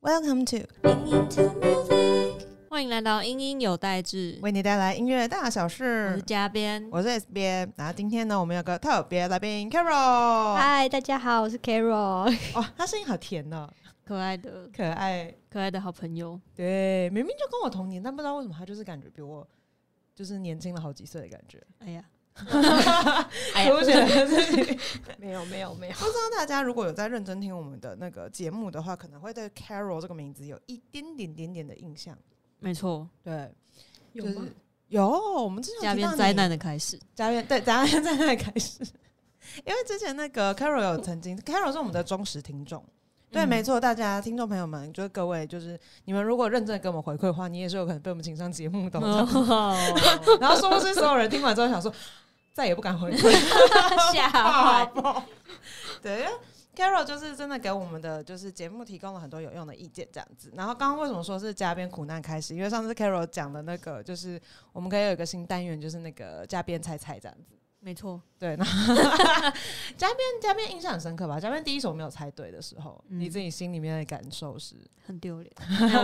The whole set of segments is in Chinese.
Welcome to 婚姻2 Music 欢迎来到英英有代志，为你带来音乐大小事我是事。嘉边。我是 S 边，然后今天呢，我们有个特别来宾 Carol。嗨，大家好，我是 Carol。哦，他声音好甜哦，可爱的可爱。可爱的好朋友，对，明明就跟我同年，但不知道为什么他就是感觉比我就是年轻了好几岁的感觉。哎呀，哎呀，凸显了自己。没有，没有，没有。不知道大家如果有在认真听我们的那个节目的话，可能会对 Carol 这个名字有一点点点点的印象。没错，对，有吗就是有我们之前嘉有提到你编灾难的开始。嘉宾对，嘉宾灾难的开始，因为之前那个 Carol 有曾经，Carol 是我们的忠实听众。对，嗯没错，大家听众朋友们，就是各位，就是你们如果认真地给我们回馈的话，你也是有可能被我们请上节目的。哦 然后说不是所有人听完之后想说，再也不敢回归，吓爆坏！爆。对因为，Carol 就是真的给我们的就是节目提供了很多有用的意见，这样子。然后刚刚为什么说是嘉宾苦难开始？因为上次 Carol 讲的那个，就是我们可以有一个新单元，就是那个嘉宾猜猜这样子。没错，对，那 嘉宾嘉宾印象很深刻吧？嘉宾第一首没有猜对的时候，嗯你自己心里面的感受是？很丢脸，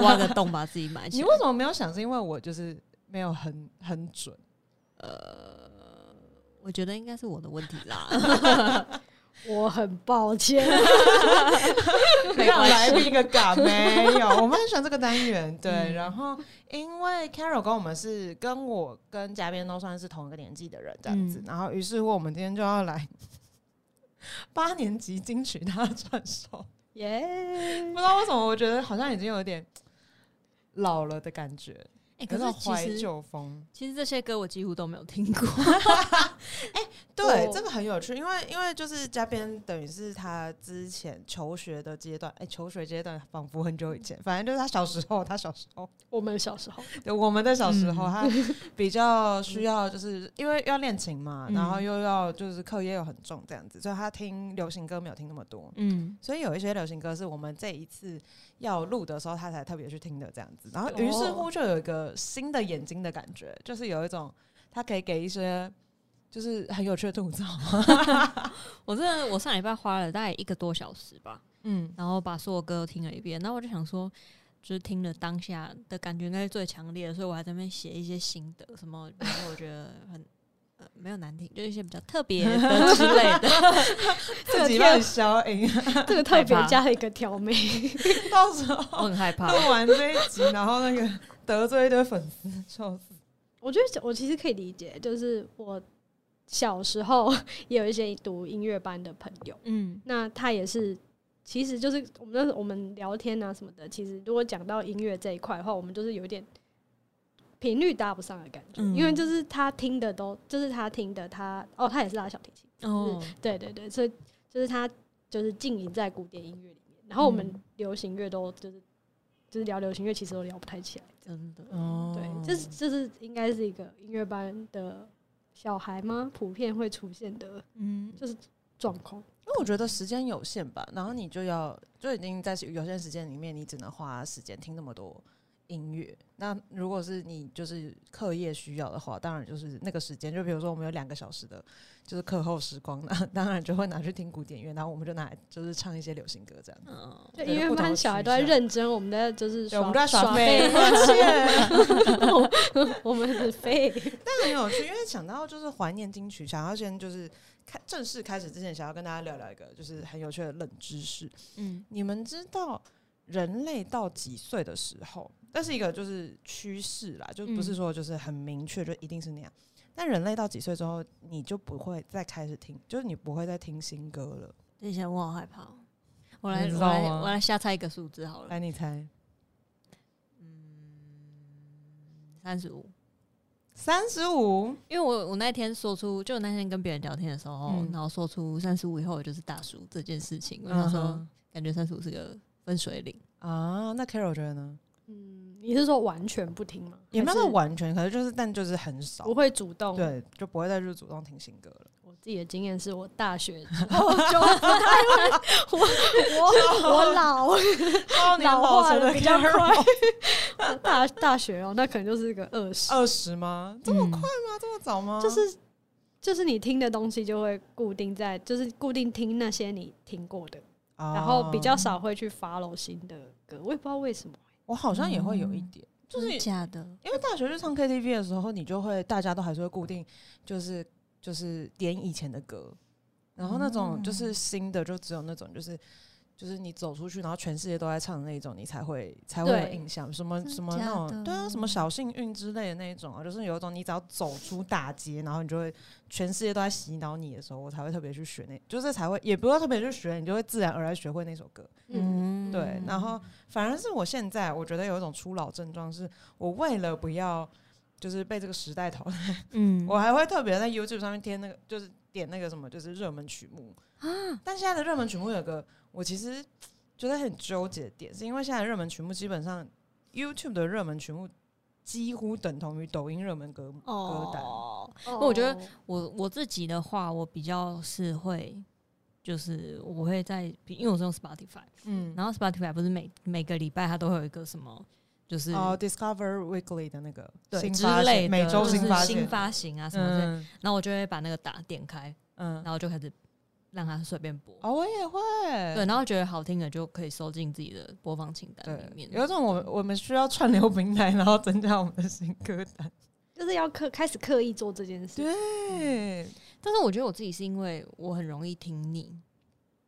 挖个洞把自己埋起来。你为什么没有想？是因为我就是没有很很准。我觉得应该是我的问题啦。我很抱歉。没让关系来宾一个嘎没有，我们很喜欢这个单元。对，嗯然后因为 Carol 跟我们是跟我跟嘉宾都算是同一个年纪的人，这样子。嗯然后于是乎，我们今天就要来八年级金曲大传授。耶不知道为什么，我觉得好像已经有点老了的感觉，哎，可是其实旧风。其实这些歌我几乎都没有听过。对，这个很有趣，因为因为就是嘉宾等于是他之前求学的阶段，哎、求学阶段仿佛很久以前，反正就是他小时候，他小时候，我们小时候，对我们的小时候，嗯他 比较需要就是因为要练琴嘛，嗯然后又要就是课业又很重这样子，所以他听流行歌没有听那么多，嗯，所以有一些流行歌是我们这一次要录的时候，他才特别去听的这样子。然后于是乎就有一个新的眼睛的感觉，就是有一种他可以给一些就是很有趣的吐槽。我真的我上礼拜花了大概一个多小时吧，嗯，然后把所有歌都听了一遍，然后我就想说，就是听了当下的感觉应该是最强烈的，所以我还在那边写一些心得，什么，比如说我觉得很。呃，没有难听，就一些比较特别的之类的。自己帮你消音，这个特别加了一个挑眉。到时候我很害怕录。完这一集，然后那个得罪一堆粉丝，笑死。我觉得我其实可以理解，就是我小时候 也有一些读音乐班的朋友，嗯。那他也是，其实就是我们我们聊天啊什么的，其实如果讲到音乐这一块的话，我们就是有一点频率搭不上的感觉，嗯。因为就是他听的都，就是他听的他哦，他也是拉小提琴，哦，对对对，所以就是他就是浸淫在古典音乐里面，然后我们嗯流行乐都就是就是聊流行乐，其实都聊不太起来。真的，哦。对，这是这是应该是一个音乐班的小孩吗？普遍会出现的嗯，就是状况。因为我觉得时间有限吧，然后你就要就已经在有限时间里面，你只能花时间听那么多音乐。那如果是你就是课业需要的话，当然就是那个时间，就比如说我们有两个小时的，就是课后时光，那当然就会拿去听古典乐，然后我们就拿来就是唱一些流行歌这样。对不同的班小孩都在认真，我们在就是，我们都在耍废废，，抱歉。我们是废。但很有趣，因为想到就是怀念金曲，想要先就是开正式开始之前，想要跟大家聊聊一个就是很有趣的冷知识。嗯，你们知道人类到几岁的时候，这是一个就是趋势啦，就不是嗯说就是很明确，就一定是那样。但人类到几岁之后，你就不会再开始听，就是你不会再听新歌了。等一下我好害怕哦。我来，我来，我来瞎猜一个数字好了，来，你猜，嗯三十五。三十五？因为我我那天说出，就那天跟别人聊天的时候，嗯然后说出三十五以后我就是大叔这件事情，我想说，嗯感觉三十五是个分水岭。啊，那 Carol 觉得呢？嗯，你是说完全不听吗？也没有还是完全，可是就是但就是很少不，会主动。对，就不会再去主动听新歌了。我自己的经验是我大学之后就不太会，我我我 老哦，老化的比较快。我大大学哦，那可能就是个二十，二十吗？这么嗯快吗？这么早吗？就是就是你听的东西就会固定在，就是固定听那些你听过的，哦，然后比较少会去 follow 新的歌，我也不知道为什么。我好像也会有一嗯点，就是假的，因为大学去唱 KTV 的时候，你就会大家都还是会固定，就是就是点以前的歌，然后那种就是新的，就只有那种就是就是你走出去，然后全世界都在唱的那种，你才会才会有印象。什么什么那种对啊，什么小幸运之类的那一种啊，就是有一种你只要走出大街，然后你就会全世界都在洗脑你的时候，我才会特别去学那，就是才会也不要特别去学，你就会自然而然学会那首歌。嗯，对，然后反而是我现在，我觉得有一种初老症状，是我为了不要就是被这个时代淘汰，嗯，我还会特别在 YouTube 上面贴那个，就是点那个什么，就是热门曲目啊。但现在的热门曲目有个我其实觉得很纠结的点，是因为现在热门曲目基本上 YouTube 的热门曲目几乎等同于抖音热门歌歌单。哦，哦我觉得我我自己的话，我比较是会，就是我会在，因为我是用 Spotify，嗯，然后 Spotify 不是每每个礼拜它都会有一个什么，就是哦，Discover Weekly 的那个对新发之类的，每周新发，新发行啊什么的，嗯。然后我就会把那个打点开，嗯。然，后就开始让它随便播。哦，我也会，对，然后觉得好听的就可以收进自己的播放清单对里，面。有一种我们我们需要串流平台，然后增加我们的新歌单。就是要刻开始刻意做这件事。对，但是我觉得我自己是因为我很容易听腻，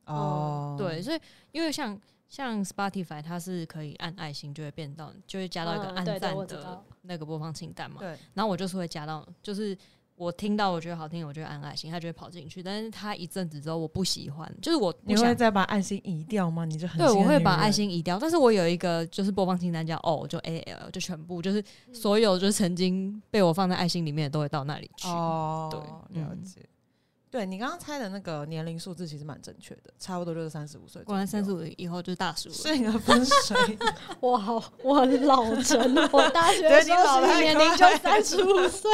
哦，对，所以因为像像 Spotify 它是可以按爱心就会变到，就会加到一个嗯对对按赞的那个播放清单嘛。对，然后我就是会加到，就是我听到我觉得好听，我就会按爱心，他就会跑进去。但是他一阵子之后我不喜欢，就是我你会。再把爱心移掉吗？你就很对，我会把爱心移掉，但是我有一个就是播放清单叫哦，就 A L，就全部就是所有就是曾经被我放在爱心里面的都会到那里去。哦，对嗯了解。对你刚刚猜的那个年龄数字其实蛮正确的，差不多就是三十五岁。果然三十五以后就是大叔了。是你的分水岭 我好，我很老成，我大学对的时候年龄就三十五岁。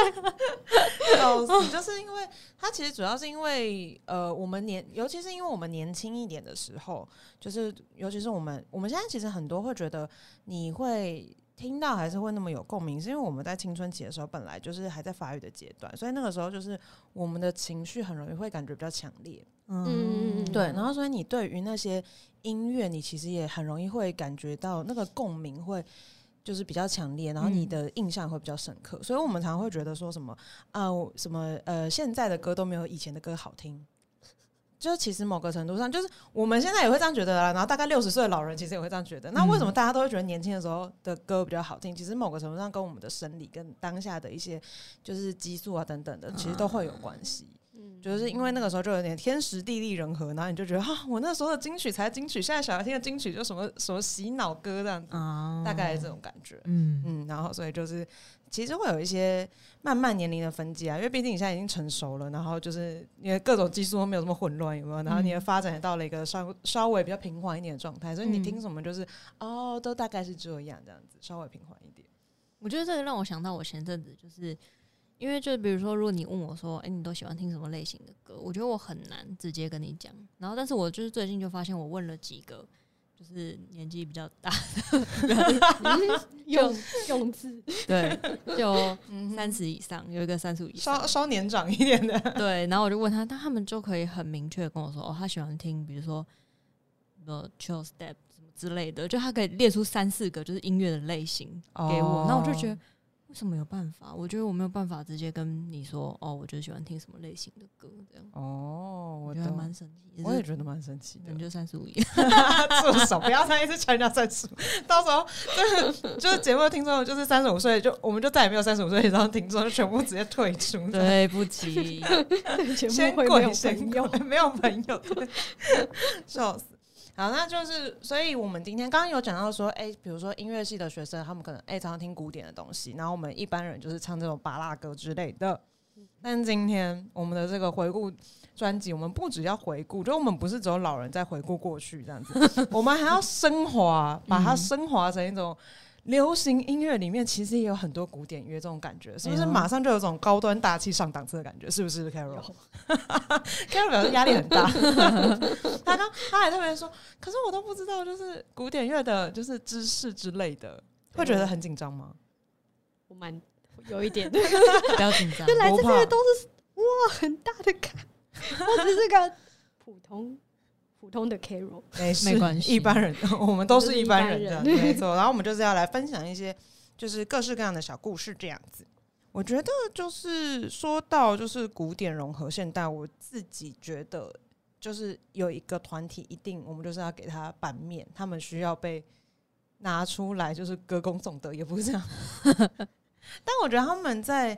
老死，就是因为它其实主要是因为呃，我们年，尤其是因为我们年轻一点的时候，就是尤其是我们我们现在其实很多会觉得你会听到还是会那么有共鸣，是因为我们在青春期的时候本来就是还在发育的阶段，所以那个时候就是我们的情绪很容易会感觉比较强烈，嗯对，然后所以你对于那些音乐，你其实也很容易会感觉到那个共鸣会。就是比较强烈，然后你嗯的印象会比较深刻，所以我们常常会觉得说什么啊，我什么呃，现在的歌都没有以前的歌好听。就是其实某个程度上，就是我们现在也会这样觉得啦。然后大概六十岁的老人其实也会这样觉得。那为什么大家都会觉得年轻的时候的歌比较好听？其实某个程度上跟我们的生理跟当下的一些就是激素啊等等的，其实都会有关系。嗯就是因为那个时候就有点天时地利人和，然后你就觉得啊，我那时候的金曲才金曲，现在小孩听的金曲就什么什么洗脑歌这样子，啊大概这种感觉。嗯嗯，然后所以就是其实会有一些慢慢年龄的分界啊，因为毕竟你现在已经成熟了，然后就是因为各种技术都没有这么混乱，有没有？然后你的发展也到了一个稍稍微比较平缓一点的状态，所以你听什么就是、哦，都大概是这样这样子，稍微平缓一点。我觉得这个让我想到我前阵子就是。因为就比如说，如果你问我说：“哎、你都喜欢听什么类型的歌？”我觉得我很难直接跟你讲。然后，但是我就是最近就发现，我问了几个就是年纪比较大 的用用字，对，就嗯三十以上，有一个三十五以上稍，稍年长一点的，对。然后我就问他，但他们就可以很明确地跟我说：“哦，他喜欢听，比如说呃 chill step 什么之类的，就他可以列出三四个就是音乐的类型给我。那我就觉得。为什么有办法？我觉得我没有办法直接跟你说哦，我就喜欢听什么类型的歌，这样哦，我我觉得蛮神奇。我也觉得蛮神奇的你。就三十五，住手！不要再一直强调三十五，到时候就是就是节目的听众就是三十五岁，就我们就再也没有三十五岁以上的听众，就全部直接退出。对不起，先目会没有跪先朋友。跪，没有朋友，对，笑死。好，那就是，所以我们今天刚刚有讲到说，哎、比如说音乐系的学生，他们可能哎、常常听古典的东西，然后我们一般人就是唱这种巴拉歌之类的。但今天我们的这个回顾专辑，我们不只要回顾，就我们不是只有老人在回顾过去这样子，我们还要升华，把它升华成一种流行音乐里面，其实也有很多古典乐这种感觉，是不是？马上就有种高端大气上档次的感觉，是不是？Carol，Carol 表示压力很大。他刚他还特别说，可是我都不知道，就是古典乐的，就是知识之类的，会觉得很紧张吗？我蛮有一点，不要紧张。就来这边都是哇很大的坎，我只是个普通普通的 Carol。没事没关系一般人 我们都是一般人就是一这样，般人没错。然后我们就是要来分享一些就是各式各样的小故事这样子。我觉得就是说到就是古典融合现代，我自己觉得就是有一个团体一定我们就是要给他版面，他们需要被拿出来就是歌功颂德，也不是这样。但我觉得他们在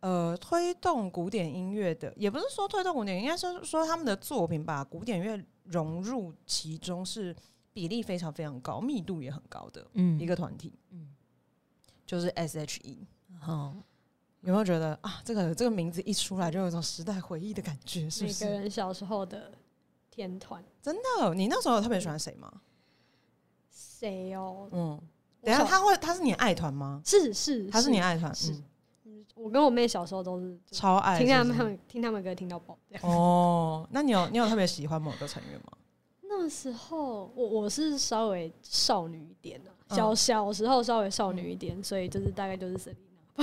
呃推动古典音乐的，也不是说推动古典，应该是说他们的作品把古典乐融入其中是比例非常非常高，密度也很高的嗯一个团体，嗯就是 S.H.E。哦，有没有觉得啊，这个这个名字一出来就有一种时代回忆的感觉？是不每个是？人小时候的天团，真的，你那时候有特别喜欢谁吗？谁哦？嗯，等下他会他是你爱团吗？是是，他是你爱团，嗯我跟我妹小时候都是超爱听他们听他们歌听到爆。掉哦。那你有你有特别喜欢某个成员吗？那时候我我是稍微少女一点的、嗯小小时候稍微少女一点，所以就是大概就是 Selina，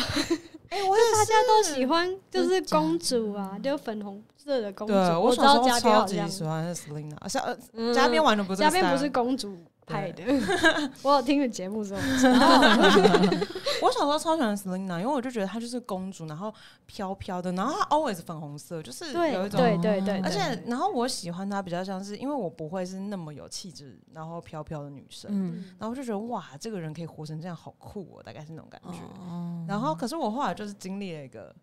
哎、我也大家都喜欢就是公主啊，就粉红色的公主。对我知小时候道嘉宾超好像级喜欢 Selina，像呃嗯嘉宾玩的不是这个嘉宾不是公主派的，我有听你节目之后 我小时候超喜欢 Selina，因为我就觉得她就是公主，然后飘飘的，然后她 always 粉红色，就是有一种对对对，而且，然后我喜欢她比较像是，因为我不会是那么有气质，然后飘飘的女生，嗯，然后我就觉得哇，这个人可以活成这样，好酷哦，大概是那种感觉。哦。然后，可是我后来就是经历了一个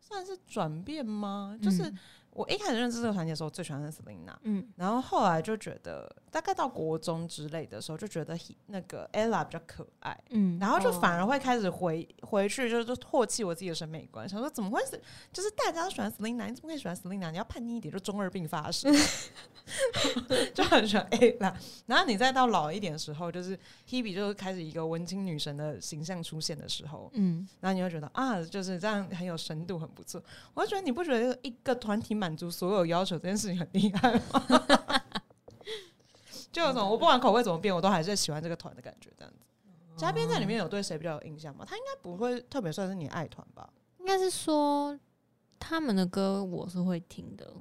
算是转变吗？就是嗯我一开始认识这个团体的时候，最喜欢的是 Selina，嗯然后后来就觉得，大概到国中之类的时候，就觉得那个 Ella 比较可爱。嗯，然后就反而会开始回回去，就是唾弃我自己的审美观，想说怎么会是，就是大家都喜欢 Selina，你怎么可以喜欢 Selina？你要叛逆一点，就中二病发生，就很喜欢 Ella。然后你再到老一点的时候，就是 Hebe 就是开始一个文青女神的形象出现的时候，嗯然后你会觉得啊，就是这样很有深度，很不错。我就觉得你不觉得一个团体满足所有要求这件事情很厉害吗？就有种我不管口味怎么变，我都还是喜欢这个团的感觉，这样子。嘉宾在里面有对谁比较有印象吗？他应该不会特别算是你爱团吧？应该是说他们的歌我是会听的。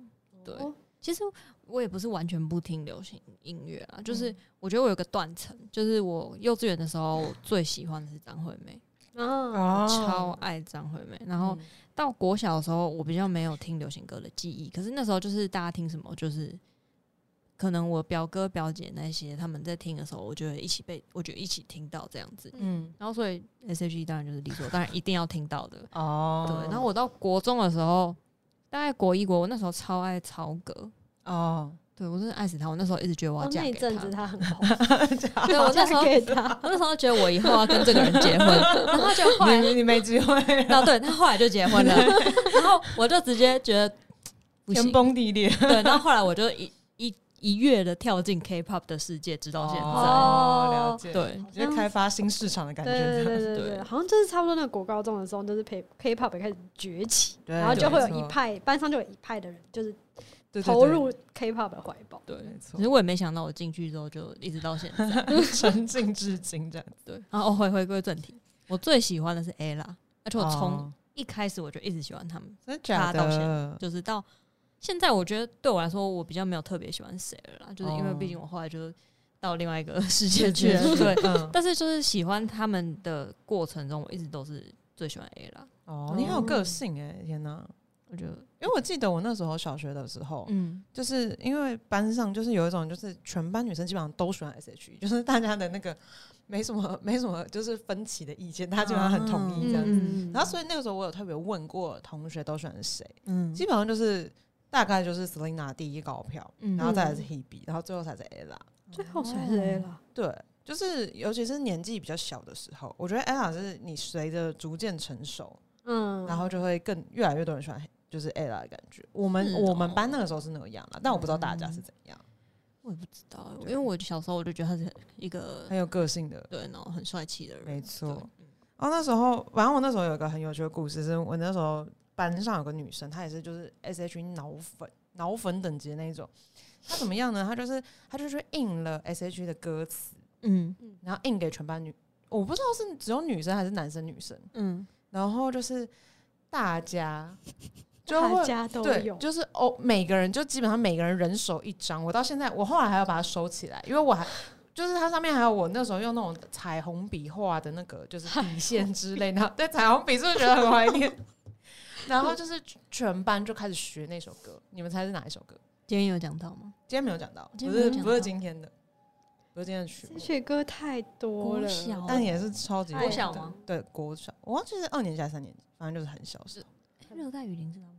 对，哦其实我也不是完全不听流行音乐啊，嗯就是我觉得我有个断层，就是我幼稚园的时候我最喜欢的是张惠妹，啊，超爱张惠妹。然后嗯到国小的时候，我比较没有听流行歌的记忆，可是那时候就是大家听什么，就是可能我表哥表姐那些他们在听的时候，我就会一起被，我就一起听到这样子。嗯然后所以 S H E 当然就是理所当然一定要听到的。哦对，然后我到国中的时候，大概国一国，我那时候超爱超歌，哦，对我真的爱死他。我那时候一直觉得我要哦嫁 给他。那一阵子他很红，对我那时候，我那时候觉得我以后要跟这个人结婚，然后就后来，你你没机会，然 后对他后来就结婚了，然后我就直接觉得天，崩地裂。对，然后后来我就一一一跃的跳进 K-pop 的世界，直到现在。哦，了解，对，就是开发新市场的感觉，对对对好像就是差不多那个国高中的时候，就是 K K-pop 也开始崛起，然后就会有一派班上就有一派的人就是对对投入 K-pop 的怀抱。对，没错。其实我也没想到，我进去之后就一直到现在。沉浸至今这样子。对，然后回回归正题，我最喜欢的是 Ella，而且我从哦一开始我就一直喜欢他们，真的假他到现在？就是到现在，我觉得对我来说，我比较没有特别喜欢谁了啦，就是因为哦毕竟我后来就到另外一个世界去了，对。嗯，但是就是喜欢他们的过程中，我一直都是最喜欢 Ella，哦，你很有个性哎，天哪！我觉得，因为我记得我那时候小学的时候，嗯，就是因为班上就是有一种就是全班女生基本上都喜欢 S.H.E，就是大家的那个没什么没什么就是分歧的意见，大家基本上很同意这样子。嗯。然后所以那个时候我有特别问过同学都喜欢谁，嗯。基本上就是大概就是 Selina 第一高票，嗯。然后再来是 Hebe，然后最后才是 Ella。最后才是 A 啦，对，就是尤其是年纪比较小的时候，我觉得 Ella 是你随着逐渐成熟，嗯，然后就会更越来越多人喜欢就是 Ella 的感觉。我们、哦我们班那个时候是那个样啦，但我不知道大家是怎样，我也不知道，因为我小时候我就觉得他是一个很有个性的。对，然后很帅气的人，没错对，哦，那时候反正我那时候有一个很有趣的故事，是我那时候班上有个女生，她也是就是 S H E 脑粉脑粉等级的那一种。她怎么样呢？她就是她就是印了 S H E 的歌词，嗯然后印给全班女，我不知道是只有女生还是男生女生。嗯，然后就是大家就会大家都有，，对就是哦，每个人就基本上每个人人手一张。我到现在，我后来还要把它收起来，因为我还就是它上面还有我那时候用那种彩虹笔画的那个就是底线之类的。对，彩虹笔是不是觉得很怀念？然后就是全班就开始学那首歌，你们猜是哪一首歌？今天有讲到吗？今天没有讲到，不是不是今天的，不是今天的曲目这，些歌太多了，但也是超级国小吗？对，国小，我忘记是二年级还是三年级，反正就是很小是。诶热带雨林是他们的吗？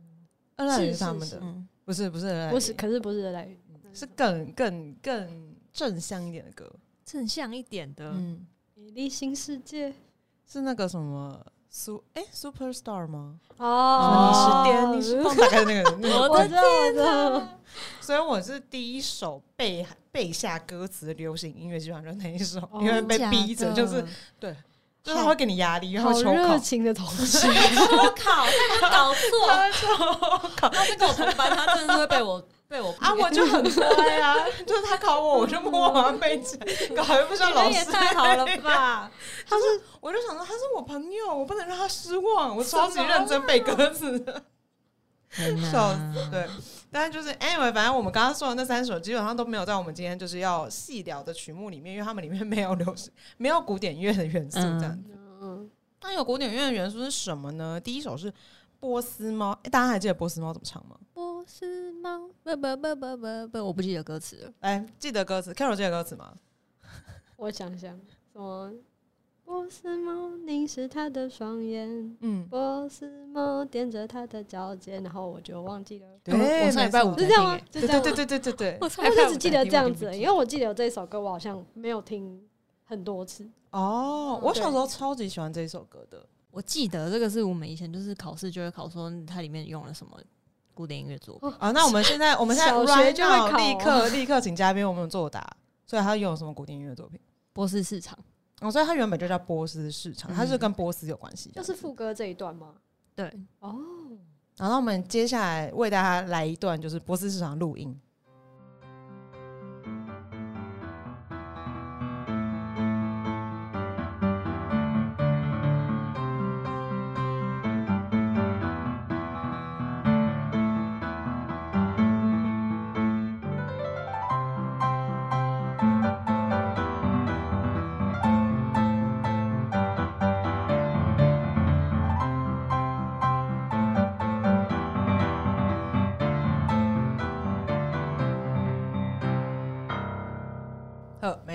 二代是是是。是。他们的，嗯，不是不是不是，可是不是热带雨林，是更更更正向一点的歌。正向一点的，嗯，美丽新世界。是那个什么苏哎、Superstar 吗？哦。你是点，你是放，大概那个 那个。我知道，我知道，所以我是第一首背背下歌词的流行音乐，基本上就是那一首，哦因为被逼着，就是对，就是他会给你压力，然后好抽考热，情的同 学，我靠，他搞错，他是跟我同班，他真的是会被我 被我啊，我就很乖啊，就是他考我，我就默默把它背起来，搞还不像你老师们也太好了吧？他是，我就想说他是我朋友，我不能让他失望，我超级认真背歌词的。笑死，对。但是就是 anyway，反正我们刚刚说的那三首基本上都没有在我们今天就是要细聊的曲目里面，因为他们里面没有流行，没有古典乐的元素这样子。嗯，那有古典乐的元素是什么呢？第一首是波斯猫，诶大家还记得波斯猫怎么唱吗？波斯猫，不不不不不不，我不记得歌词了。来，记得歌词，Carol 记得歌词吗？我想想，什么？波斯猫凝视他的双眼，嗯，波斯猫踮着他的脚尖，然后我就忘记了。对，我我上礼拜五是这样吗？对是这样吗对对对对对对。我我就只记得这样子，因为我记得有这首歌，我好像没有听很多次。哦，我小时候超级喜欢这首歌的。我记得这个是我们以前就是考试就会考说它里面用了什么古典音乐作品。啊，那我们现在我们现在小学就会考立刻 立刻请嘉宾我们作答，所以他用什么古典音乐作品？波斯市场，哦，所以它原本就叫波斯市场，它是跟波斯有关系，就是副歌这一段吗？对，哦，然后我们接下来为大家来一段就是波斯市场录音。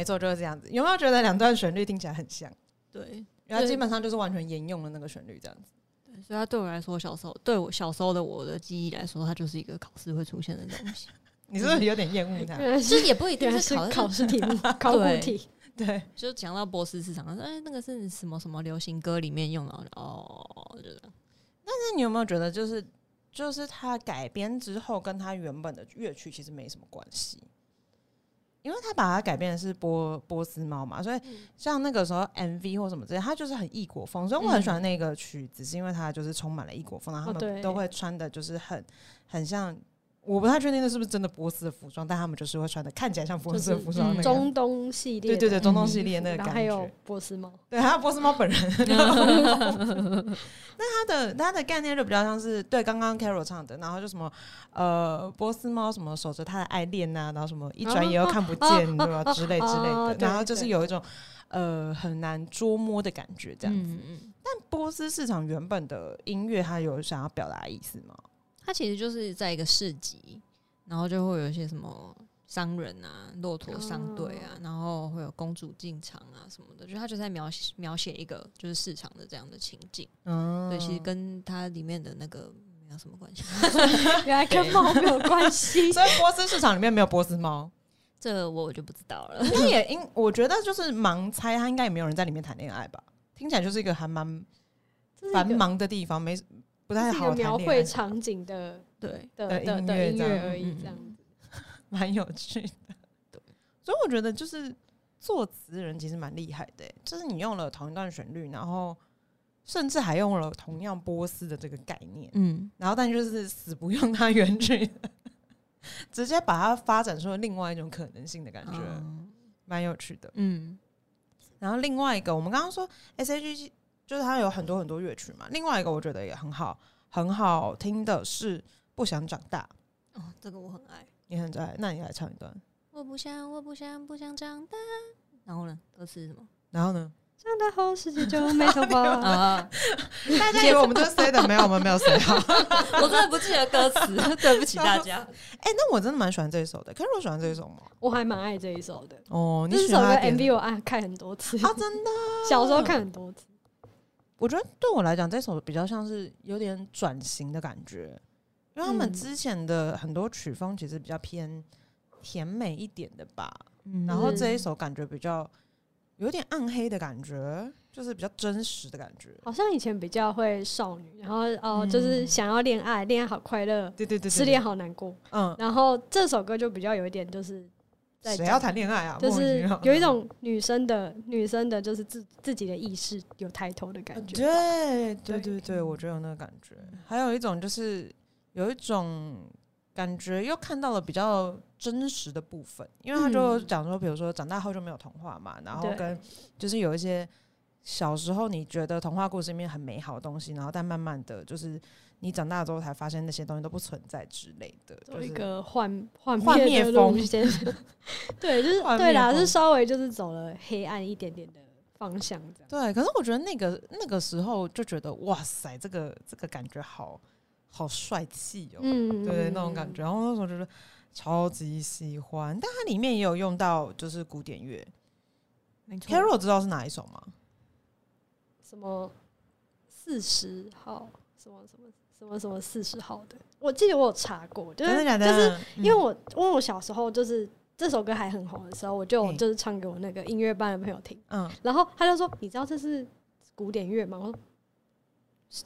错，就是这样子。有没有觉得两段旋律听起来很像？对，然后基本上就是完全沿用了那个旋律，这样子。对，所以它对我来说，小时候对我小时候的我的记忆来说，它就是一个考试会出现的东西。你是不是有点厌恶它？原来就是是也不一定是是考考试题目，考古题。对，就讲到波斯市场，说哎，那个是什么什么流行歌里面用的哦，就这样那你有没有觉得，就是就是它改编之后，跟它原本的乐曲其实没什么关系？因为他把它改编的是波波斯猫嘛，所以像那个时候 MV 或什么之类，它就是很异国风，所以我很喜欢那个曲子，是因为它就是充满了异国风，然后他们都会穿的就是很很像，我不太确定那是不是真的波斯的服装，但他们就是会穿的看起来像波斯的服装中东系列，对对对，中东系列那个感觉还有觉，波斯猫，对，还有波斯猫本人。那他的他的概念就比较像是对刚刚 Carol 唱的，然后就什么呃波斯猫什么守着他的爱恋呐、然后什么一转眼又看不见，对吧之类之类的，然后就是有一种呃很难捉摸的感觉这样子。嗯嗯，波斯市场原本的音乐，它有想要表达的意思吗？它其实就是在一个市集，然后就会有一些什么商人啊、骆驼商队啊，然后会有公主进场啊什么的，就它就在描写描写一个就是市场的这样的情景。嗯，对，其实跟它里面的那个没有什么关系。原来跟猫没有关系。所以波斯市场里面没有波斯猫，这我我就不知道了。应该也应我觉得就是盲猜，他应该也没有人在里面谈恋爱吧？听起来就是一个还蛮繁忙的地方，没不太好谈恋爱绘场景的对，的的音的的音乐而已嗯，这样子 蛮有趣的。对，所以我觉得就是作词人其实蛮厉害的欸、就是你用了同一段旋律，然后甚至还用了同样波斯的这个概念，嗯，然后但就是死不用它原曲，直接把它发展出了另外一种可能性的感觉，嗯蛮有趣的。嗯然后另外一个，我们刚刚说 S H G 就是它有很多很多乐曲嘛，另外一个我觉得也很好很好听的是《不想长大》，哦，这个我很爱。你很爱，那你来唱一段。我不想，我不想，不想长大。然后呢？歌词是什么？然后呢？长大后世界就没头发。啊，大家以为我们都是 say 的，没有，我们没有 say 好。我真的不记得歌词，对不起大家。哎、那我真的蛮喜欢这一首的。可是我喜欢这一首吗？我还蛮爱这一首的，哦，你这首歌 MV 我爱看很多次，啊？真的？小时候看很多次。我觉得对我来讲，这首比较像是有点转型的感觉，因为他们嗯之前的很多曲风其实比较偏甜美一点的吧，嗯然后这一嗯首感觉比较有点暗黑的感觉，就是比较真实的感觉。好像以前比较会少女，然后哦，就是嗯想要恋爱，恋爱好快乐，对对对失恋，好难过。嗯，然后这首歌就比较有一点就是在谁要谈恋爱啊？就是有一种 女生的女生的，就是自自己的意识有抬头的感觉。对对对对对，我觉得有那个感觉。还有一种就是有一种感觉，又看到了比较真实的部分，因为他就嗯讲说，比如说长大后就没有童话嘛，然后跟就是有一些小时候你觉得童话故事里面很美好的东西，然后但慢慢的就是你长大之后才发现那些东西都不存在之类的，走一就是个幻幻幻灭灭的风路线，对，就是对啦，是稍微就是走了黑暗一点点的方向，这样。对。可是我觉得那个那个时候就觉得哇塞，这个这个感觉好好帅气哦，嗯，对那种感觉。然后那时候觉得超级喜欢，但它里面也有用到就是古典乐。Carol 知道是哪一首吗？什么四十号，什么什么什么什么四十号的，我记得我有查过，就是？就是因为嗯我因为我小时候就是这首歌还很红的时候，我就就是唱给我那个音乐班的朋友听，嗯，然后他就说：“你知道这是古典乐吗？”我说：“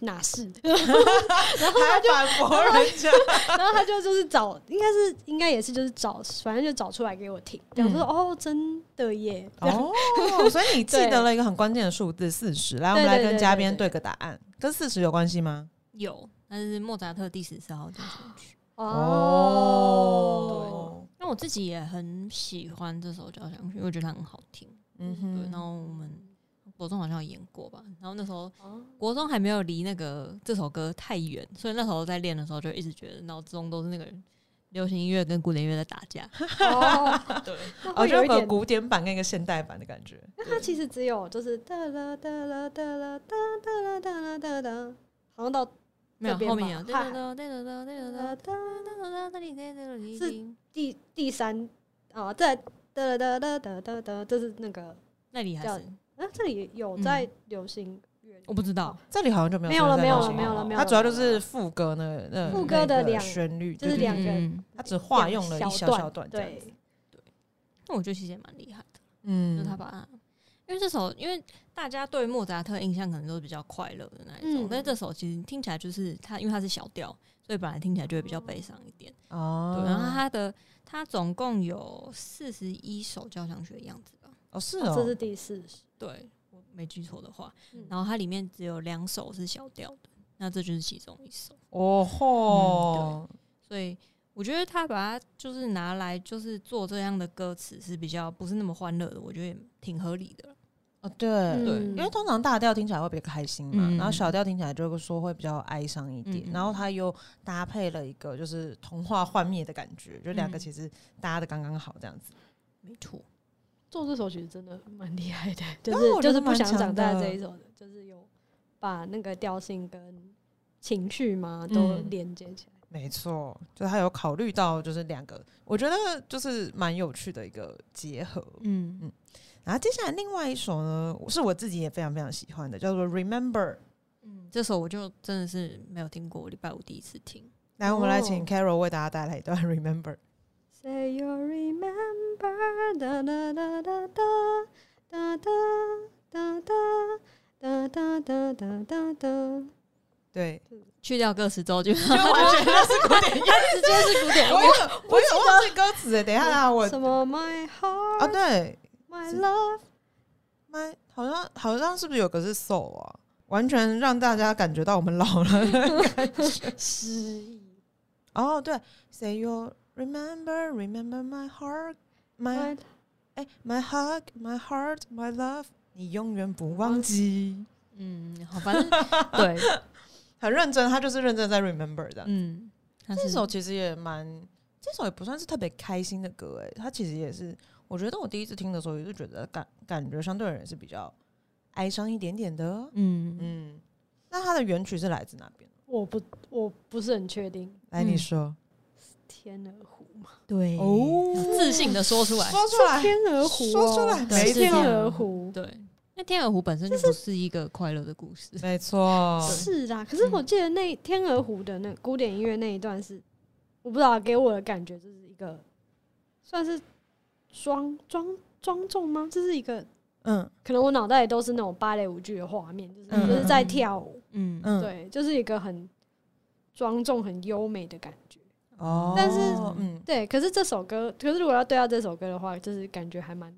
哪是？” 然后还反驳人家，然后他就就是找，应该是应该也是就是找，反正就找出来给我听，然后说：“哦，真的耶！”哦，所以你记得了一个很关键的数字四十。来，我们来跟嘉宾对个答案，跟四十有关系吗？有，但是莫扎特第十四号交响曲。哦，对那我自己也很喜欢这首交响曲，因为我觉得它很好听。嗯对，然哼，后我们国中好像有演过吧，然后那时候哦国中还没有离那个这首歌太远，所以那时候在练的时候就一直觉得脑中都是那个流行音乐跟古典乐在打架。哦，对，那哦，就有。古典版跟一个现代版的感觉。那它其实只有就是哒啦哒啦哒啦哒哒啦哒啦哒哒，好像到没有后面有吧嗨是第第三啊，再哒哒哒啦哒哒哒，这是那个那里还是啊，这里有在流行乐里我不知道，这里好像就没有没有了没有了没有了没有它主要就是副歌那那副歌的两旋律，就是两个嗯它只化用了一小小段这样对。那我觉得其实也蛮厉害的，嗯。就他把它，因为这首因为大家对莫扎特印象可能都是比较快乐的那一种，嗯。但是这首其实听起来就是它，因为它是小调，所以本来听起来就会比较悲伤一点。哦。对，然后它的它总共有四十一首交响曲的样子吧？哦是哦，哦。这是第四十，对。我没记错的话，嗯。然后它里面只有两首是小调的，那这就是其中一首。哦吼，所以我觉得他把它就是拿来就是做这样的歌词是比较不是那么欢乐的，我觉得也挺合理的。哦对。对嗯。因为通常大调听起来会比较开心嘛，嗯。然后小调听起来就会说会比较哀伤一点，然后它又搭配了一个就是童话幻灭的感觉，就两个嗯。其实搭的刚刚好这样子。没错，做这首曲子真的蛮厉害的，就是就是不想长大这一首的，就是有把那个调性跟情绪嘛都嗯连接起来。没错，就是他有考虑到就是两个，我觉得就是蛮有趣的一个结合。嗯嗯然后接下来另外一首呢，是我自己也非常非常喜欢的，叫做《Remember》。嗯，这首我就真的是没有听过，礼拜五第一次听。来，我们来请哦 Carol 为大家带来一段《Remember》。Say you remember 哒哒哒哒哒哒哒哒哒哒哒哒哒哒，对，去掉歌词之后就就完全就是古典乐。直接是古典我有我有忘记歌词哎，等一下啊，我什么 My 啊 heart 对，My Love，My 好像好像是不是有个是 soul 啊？完全让大家感觉到我们老了。的感觉。失忆哦，对，Say you remember, remember my heart, my My 哎，my hug, my heart, my love，你永远不忘记。嗯，好，反正对，很认真，他就是认真在 remember 这样。嗯，这首其实也蛮，这首也不算是特别开心的歌哎，他其实也是，我觉得我第一次听的时候也是觉得感感觉相对而言是比较哀伤一点点的。嗯嗯嗯，那它的原曲是来自哪边？我不我不是很确定，来，嗯你说。天鹅湖嘛，对哦。自信的说出来，说出来，天鹅湖、哦，说出来。对是是天鹅湖，对，那天鹅湖本身就不是一个快乐的故事，没错，是啦。可是我记得那天鹅湖的那古典音乐那一段是，我不知道给我的感觉就是一个算是庄庄庄重吗？这是一个嗯。可能我脑袋里都是那种芭蕾舞剧的画面，就是嗯。就是在跳舞，嗯。嗯，对，就是一个很庄重、很优美的感觉。哦，但是嗯，对，可是这首歌，可是如果要对到这首歌的话，就是感觉还蛮，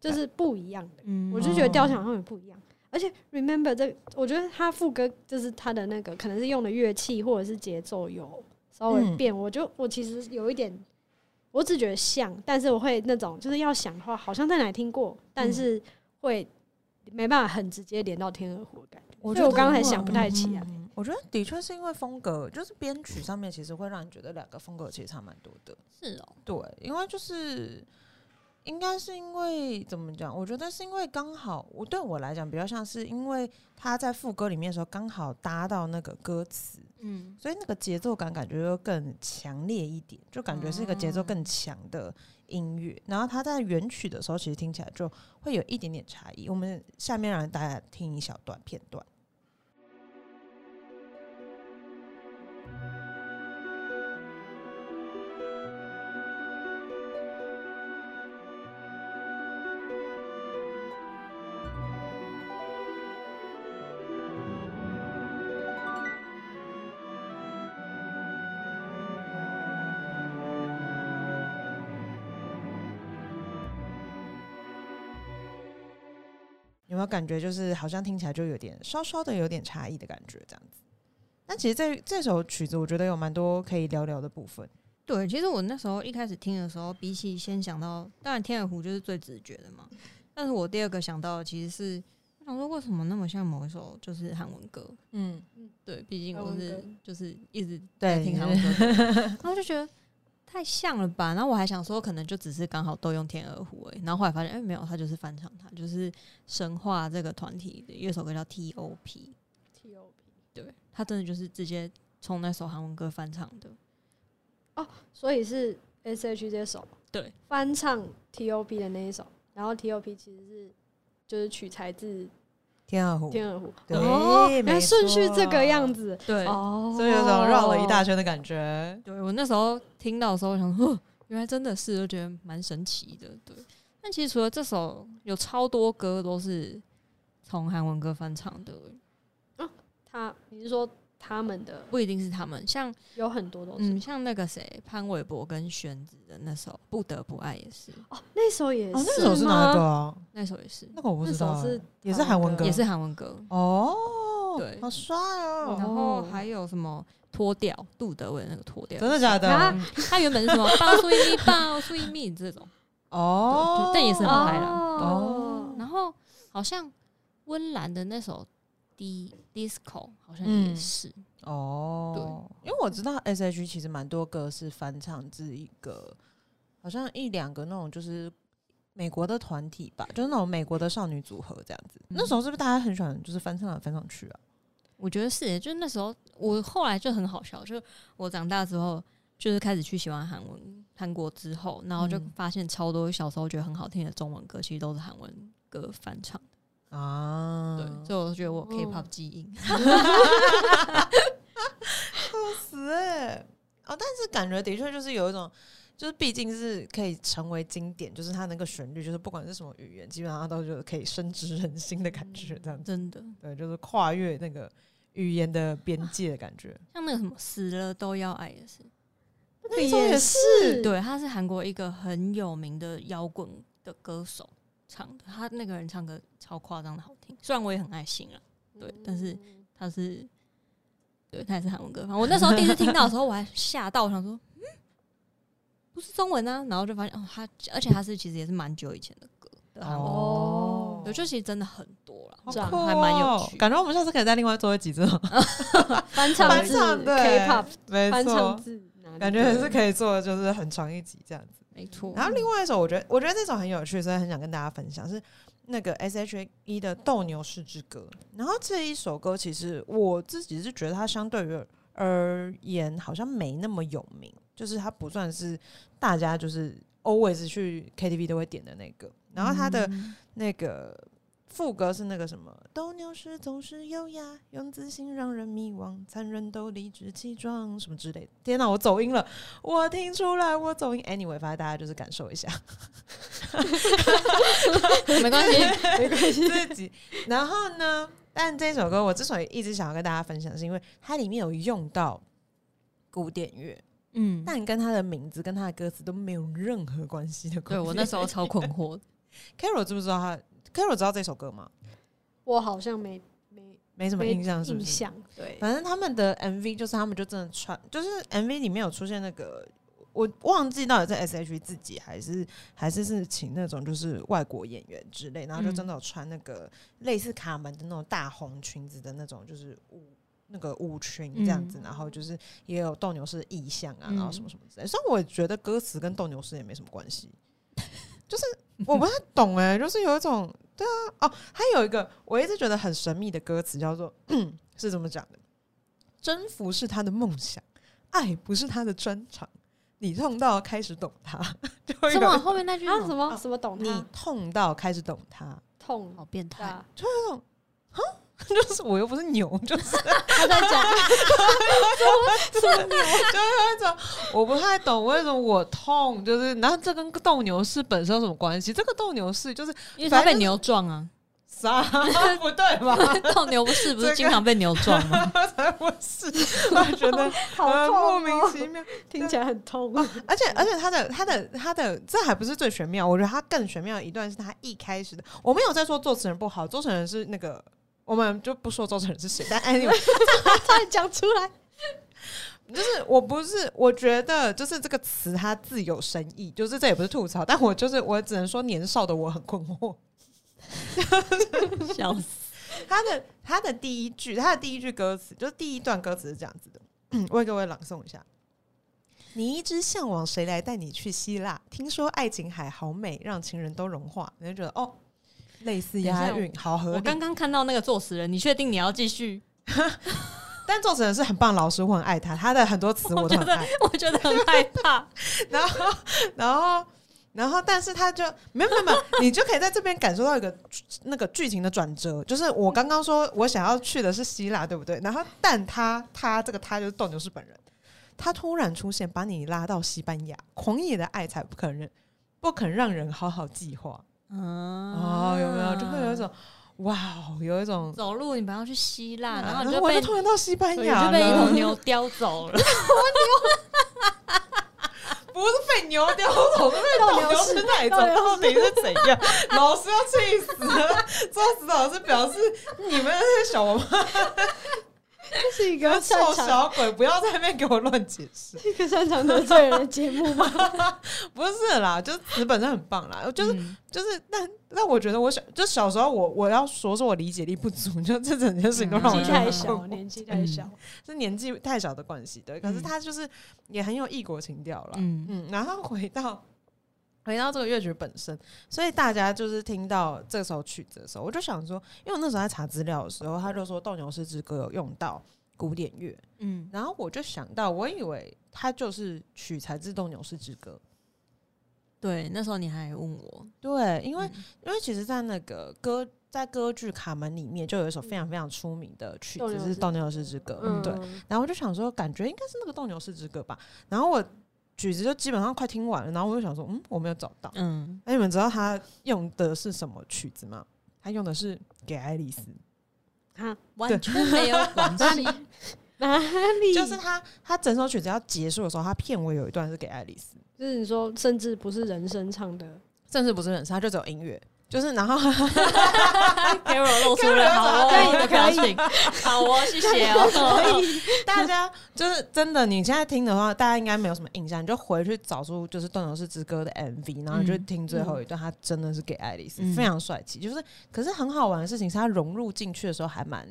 就是不一样的。嗯我就觉得调性好像也不一样。而且 remember 这，我觉得他副歌就是他的那个可能是用的乐器或者是节奏有稍微嗯变，我就我其实有一点，我只觉得像，但是我会那种就是要想的话，好像在哪里听过，但是会没办法很直接连到天鹅湖的感觉。我觉得所以我刚刚还想不太起来。嗯我觉得的确是因为风格，就是编曲上面其实会让你觉得两个风格其实差蛮多的。是哦，对，因为就是应该是因为怎么讲？我觉得是因为刚好我对我来讲比较像是因为他在副歌里面的时候刚好搭到那个歌词，嗯所以那个节奏感感觉就更强烈一点，就感觉是一个节奏更强的音乐。然后他在原曲的时候，其实听起来就会有一点点差异。我们下面让大家听一小段片段。有感觉就是好像听起来就有点稍稍的有点差异的感觉这样子？但其实这这首曲子我觉得有蛮多可以聊聊的部分。对，其实我那时候一开始听的时候，比起先想到，当然天鹅湖就是最直觉的嘛。但是我第二个想到的其实是，我想说为什么那么像某一首就是韩文歌？嗯，对，毕竟我是就是一直对在听韩文歌，然后就觉得太像了吧。然后我还想说，可能就只是刚好都用天鹅湖而已。然后后来发现，哎、没有，他就是翻唱他，就是神话这个团体的有一首歌叫 T.O.P。T.O.P. 对，他真的就是直接从那首韩文歌翻唱的。哦所以是 S.H. 这首对翻唱 T.O.P. 的那一首，然后 T.O.P. 其实是就是取材自天鹅湖，天鹅湖。对哦，原来顺序这个样子。对，哦，所以有种绕了一大圈的感觉。对我那时候听到的时候，我想说，哦原来真的是，就觉得蛮神奇的。对，但其实除了这首，有超多歌都是从韩文歌翻唱的，他，你是说他们的不一定是他们。像有很多都是嗯，像那个谁，潘玮柏跟玄子的那首《不得不爱》也是，哦，那首也哦，是那首是哪一个吗？啊？那首也是，那个我不知道。欸，是也是韩文歌，也是韩文歌。哦，对。好帅哦，然后还有什么脱掉杜德伟那个脱掉，真的假的？他原本是什么抱睡咪抱睡咪这种，哦，但也是很嗨啦。哦，然后好像温岚的那首 D Disco 好像嗯也是，哦，对因为我知道 S H 其实蛮多歌是翻唱自一个，好像一两个那种就是美国的团体吧，就是那种美国的少女组合这样子。嗯那时候是不是大家很喜欢就是翻唱来翻唱去啊？我觉得是，就是那时候我后来就很好笑，就我长大之后。就是开始去喜欢韩文韩国之后，然后就嗯发现超多小时候觉得很好听的中文歌，其实都是韩文歌翻唱。啊，对，所以我就觉得我哦。K-pop 基因。死哎、哦，但是感觉的确就是有一种，就是毕竟是可以成为经典，就是它那个旋律，就是不管是什么语言，基本上都就可以深植人心的感觉，这样子。真的，对，就是跨越那个语言的边界的感觉。像那个什么死了都要爱也是，那也是，对，他是韩国一个很有名的摇滚的歌手唱的，他那个人唱歌超夸张的好听，虽然我也很爱星啊，对，但是他是，对他也是韩文歌。反正我那时候第一次听到的时候，我还吓到，我想说，嗯，不是中文啊，然后就发现哦，他而且他是其实也是蛮久以前的歌，的韩文，哦对，就其实真的很多了，还蛮有哦趣。感觉我们下次可以再另外做一集这种 翻唱翻唱对 K-pop 没翻唱错，自哪里感觉也是可以做，就是很长一集这样子。没错。然后另外一首，我觉得我觉得这首很有趣，所以很想跟大家分享，是那个 S H E 的《斗牛士之歌》。然后这一首歌，其实我自己是觉得它相对于而言好像没那么有名，就是它不算是大家就是 always 去 KTV 都会点的那个。然后它的嗯那个副歌是那个什么，斗牛士总是优雅，用自信让人迷惘，残忍都理直气壮，什么之类的。天哪，我走音了，我听出来我走音。Anyway，反正大家就是感受一下 没关系，没关系，自己。然后呢，但这首歌我之所以一直想要跟大家分享，是因为它里面有用到古典乐，嗯，但跟它的名字跟它的歌词都没有任何关系的。对我那时候超困惑，Carol 知不知道他？Carol 知道这首歌吗？我好像没没什么印象，是不是？印象，对，反正他们的 MV 就是他们就真的穿，就是 MV 里面有出现那个，我忘记到底在 S.H.E 自己还是还是是请那种就是外国演员之类，然后就真的有穿那个类似卡门的那种大红裙子的那种，就是舞那个舞裙这样子，然后就是也有斗牛士的意象啊，然后什么什么之类。虽然我觉得歌词跟斗牛士也没什么关系，就是我不太懂哎、就是有一种对啊哦，还有一个我一直觉得很神秘的歌词叫做 是怎么讲的？征服是他的梦想，爱不是他的专长。你痛到开始懂他，就会什么？后面那句啊什什么？什么懂他？你他痛到开始懂他，痛好变态，啊，就是我又不是牛，就是 他在讲 那种我不太懂为什么我痛，就是然后这跟斗牛士本身有什么关系？这个斗牛士就是因为他被牛撞啊，啥不对吧？斗牛不是不是经常被牛撞吗？才不是，我觉得好呃莫名哦，其妙。听起来很痛，而且而且他的他的他的这还不是最玄妙，我觉得他更玄妙的一段是他一开始的，我没有在说作词人不好，作词人是那个，我们就不说周成人是谁，但 anyway，差点讲出来，就是我不是我觉得就是这个词它自有深意，就是这也不是吐槽，但我就是我只能说年少的我很困惑，笑死！他的他的第一句，他的第一句歌词，就是第一段歌词是这样子的，我给各位朗诵一下。你一直向往谁来带你去希腊？听说爱琴海好美，让情人都融化。你就觉得哦，类似押韵，好合理。我刚刚看到那个作词人，你确定你要继续？但作词人是很棒老师，我很爱他，他的很多词我都很爱。我觉得很害怕。然后，然后，然后，但是他就没有没有没有，你就可以在这边感受到一个那个剧情的转折，就是我刚刚说我想要去的是希腊，对不对？然后，但他他这个他就是斗牛士本人，他突然出现，把你拉到西班牙，狂野的爱才不肯认，不肯让人好好计划。嗯，哦，有没有？就会有一种哇哦，有一种。走路，你不要去希腊，然后你就被就突然到西班你牙就被一头，牛叼走了。不是被牛叼走，是被斗牛士带走，到底是怎样？老师要气死了！作词老师表示，你们这些小王八这是一个臭小鬼，不要在那边给我乱解释。一个擅长得罪人的节目吗？不是啦，就是词本身很棒啦，就是嗯就是，但但我觉得我小就小时候我我要说是我理解力不足，就这整件事情都让我太小，年纪太小，是年纪太小的关系，对。可是嗯他就是也很有异国情调了，嗯嗯。然后回到回到这个乐曲本身，所以大家就是听到这首曲子的时候，我就想说，因为我那时候在查资料的时候，他就说《斗牛士之歌》有用到古典乐，嗯，然后我就想到，我以为它就是取材自《斗牛士之歌》。对，那时候你还问我，对，因为、嗯因为其实，在那个歌在歌剧《卡门》里面，就有一首非常非常出名的曲子是《斗牛士之歌》，嗯，对。然后我就想说，感觉应该是那个《斗牛士之歌》吧。然后我曲子就基本上快听完了，然后我就想说，嗯，我没有找到。嗯，那你们知道他用的是什么曲子吗？他用的是《给爱丽丝》，啊完全没有关系。哪里？就是他他整首曲子要结束的时候，他片尾有一段是给爱丽丝，就是你说，甚至不是人声唱的，甚至不是人声，他就只有音乐。就是然后 Carol 露出了好可以哦的表情，好哦，谢谢哦。大家就是真的，你现在听的话，大家应该没有什么印象，你就回去找出就是《斗牛士之歌》的 MV，然后你就听最后一段，他真的是给爱丽丝，嗯非常帅气。就是，可是很好玩的事情是，他融入进去的时候还蛮。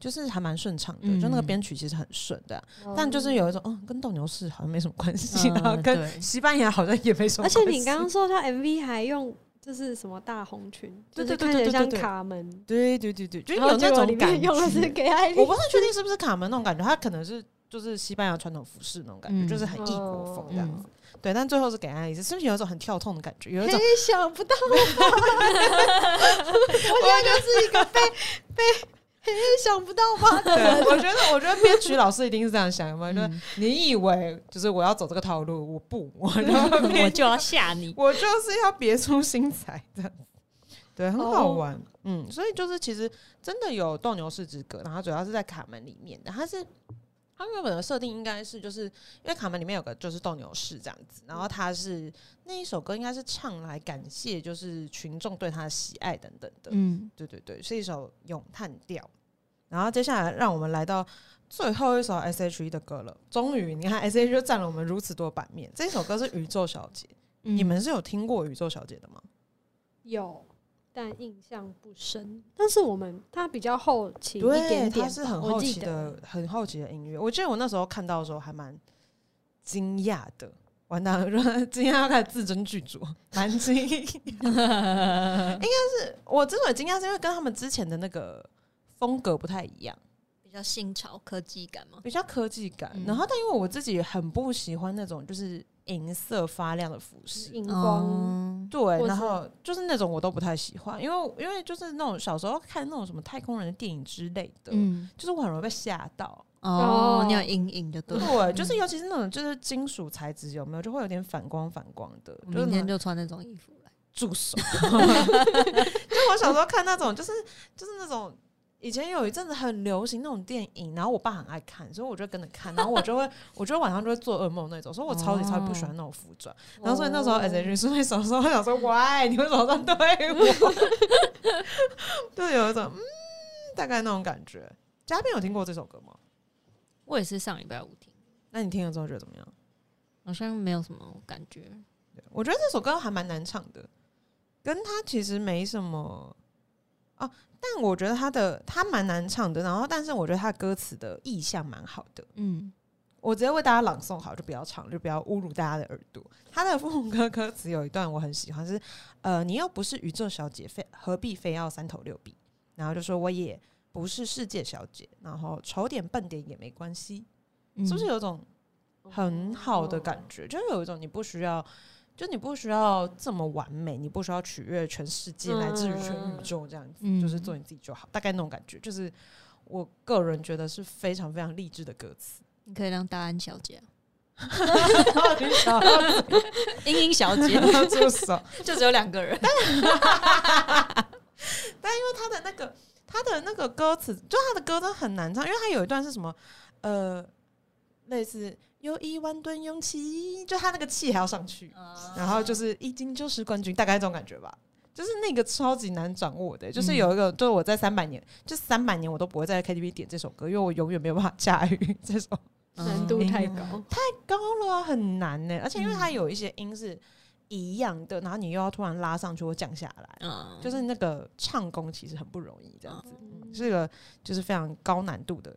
就是还蛮顺畅的，嗯就那个编曲其实很顺的但就是有一种，嗯，跟斗牛士好像没什么关系，然后跟西班牙好像也没什么而。且你刚刚说他 MV 还用就是什么大红裙，对对对就是看起来像对对对卡门，对对对对，就然有那种感觉。面用的是给爱丽我不是确定是不是卡门那种感觉，它可能是就是西班牙传统服饰那种感觉，嗯就是很异国风这样子。嗯对，但最后是给爱丽丝，是不是有一种很跳痛的感觉？有一种，想不到，我现在就是一个被被嘿 想不到吧 对，我觉得，我觉得编曲老师一定是这样想的嘛，就是嗯你以为就是我要走这个套路，我不，我就我就要吓你。我就是要别出心裁的，对，很好哦玩，嗯，所以就是其实真的有斗牛士之歌，然后主要是在卡门里面的，它是。它原本的设定应该是，就是因为卡门里面有个就是斗牛士这样子，然后他是那一首歌应该是唱来感谢就是群众对他的喜爱等等的，嗯，对对对，是一首咏叹调。然后接下来让我们来到最后一首 S.H.E 的歌了。终于，你看 S.H.E 就占了我们如此多版面。这首歌是《宇宙小姐》，嗯你们是有听过《宇宙小姐》的吗？有，但印象不深。但是我们他比较后期一点点是很后期我记得的、很后期的音乐。我记得我那时候看到的时候还蛮惊讶的。完蛋了，今天要开始字斟句酌，蛮惊。应该是我之所以惊讶，是因为跟他们之前的那个风格不太一样。比较新潮科技感嘛。比较科技感。嗯然后，但因为我自己很不喜欢那种就是银色发亮的服饰，荧光，哦对，然后就是那种我都不太喜欢，因为因为就是那种小时候看那种什么太空人的电影之类的，嗯，就是我很容易被吓到。哦哦，你有阴影的对了。对，就是尤其是那种就是金属材质有没有，就会有点反光反光的，就是那明天就穿那种衣服来。助手。就我小时候看那种，就是就是那种。以前有一阵子很流行那种电影，然后我爸很爱看，所以我就跟着看，然后我就会，我就晚上就会做噩梦那种，所以我超级超级不喜欢那种服装。然后所以那时候哦 S H 是会小时候想说，喂，你为什么这样对我？就有一种嗯，大概那种感觉。嘉宾有听过这首歌吗？我也是上礼拜五听，那你听了之后觉得怎么样？好像没有什么感觉。我觉得这首歌还蛮难唱的，跟他其实没什么啊，但我觉得他的他蛮难唱的，然后但是我觉得他歌词的意象蛮好的。嗯，我直接为大家朗诵好，就不要唱，就不要侮辱大家的耳朵。他的副歌歌词有一段我很喜欢，是呃，你又不是宇宙小姐，非何必非要三头六臂？然后就说我也不是世界小姐，然后丑点笨点也没关系，嗯是不是有种很好的感觉？就是有一种你不需要，就你不需要这么完美，你不需要取悦全世界，嗯乃至于全宇宙这样子，嗯就是做你自己就好。大概那种感觉，就是我个人觉得是非常非常励志的歌词。你可以让大安小姐 英英小姐，要助手，就只有两个人。但因为他的那个他的那个歌词，就他的歌真的很难唱，因为他有一段是什么呃，类似有一万吨勇气，就他那个气还要上去，然后就是一金就是冠军，大概这种感觉吧。就是那个超级难掌握的，就是有一个，就是我在三百年，就三百年我都不会在 KTV 点这首歌，因为我永远没有办法驾驭这首 难度太高，太高了啊、很难呢。而且因为它有一些音是一样的，然后你又要突然拉上去或降下来，嗯，就是那个唱功其实很不容易，这样子，是个就是非常高难度的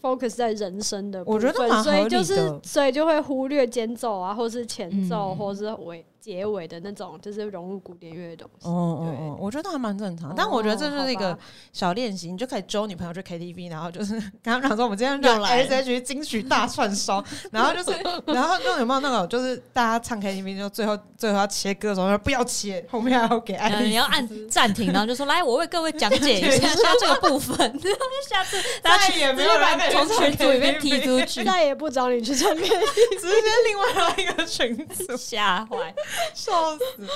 focus 在人生的部分，所以就是所以就会忽略间奏啊，或是前奏，嗯。或是尾结尾的那种，就是融入古典乐的东西。哦哦对。哦，我觉得还蛮正常，但我觉得这哦就是一个小练习，你就可以揪女朋友去 KTV，然后就是 跟他们讲说，我们今天让又来。S H 金曲大串烧，然后就是，然后就有没有那种就是大家唱 KTV 就最后最后要切歌的时候说不要切，后面还要给爱你要按暂停，然后就说来，我为各位讲解一下 下这个部分，下次大家再也没有人从唱群组里面 KTV 踢出去，再也不找你去唱 K，直接另外来一个群组，吓坏。笑死。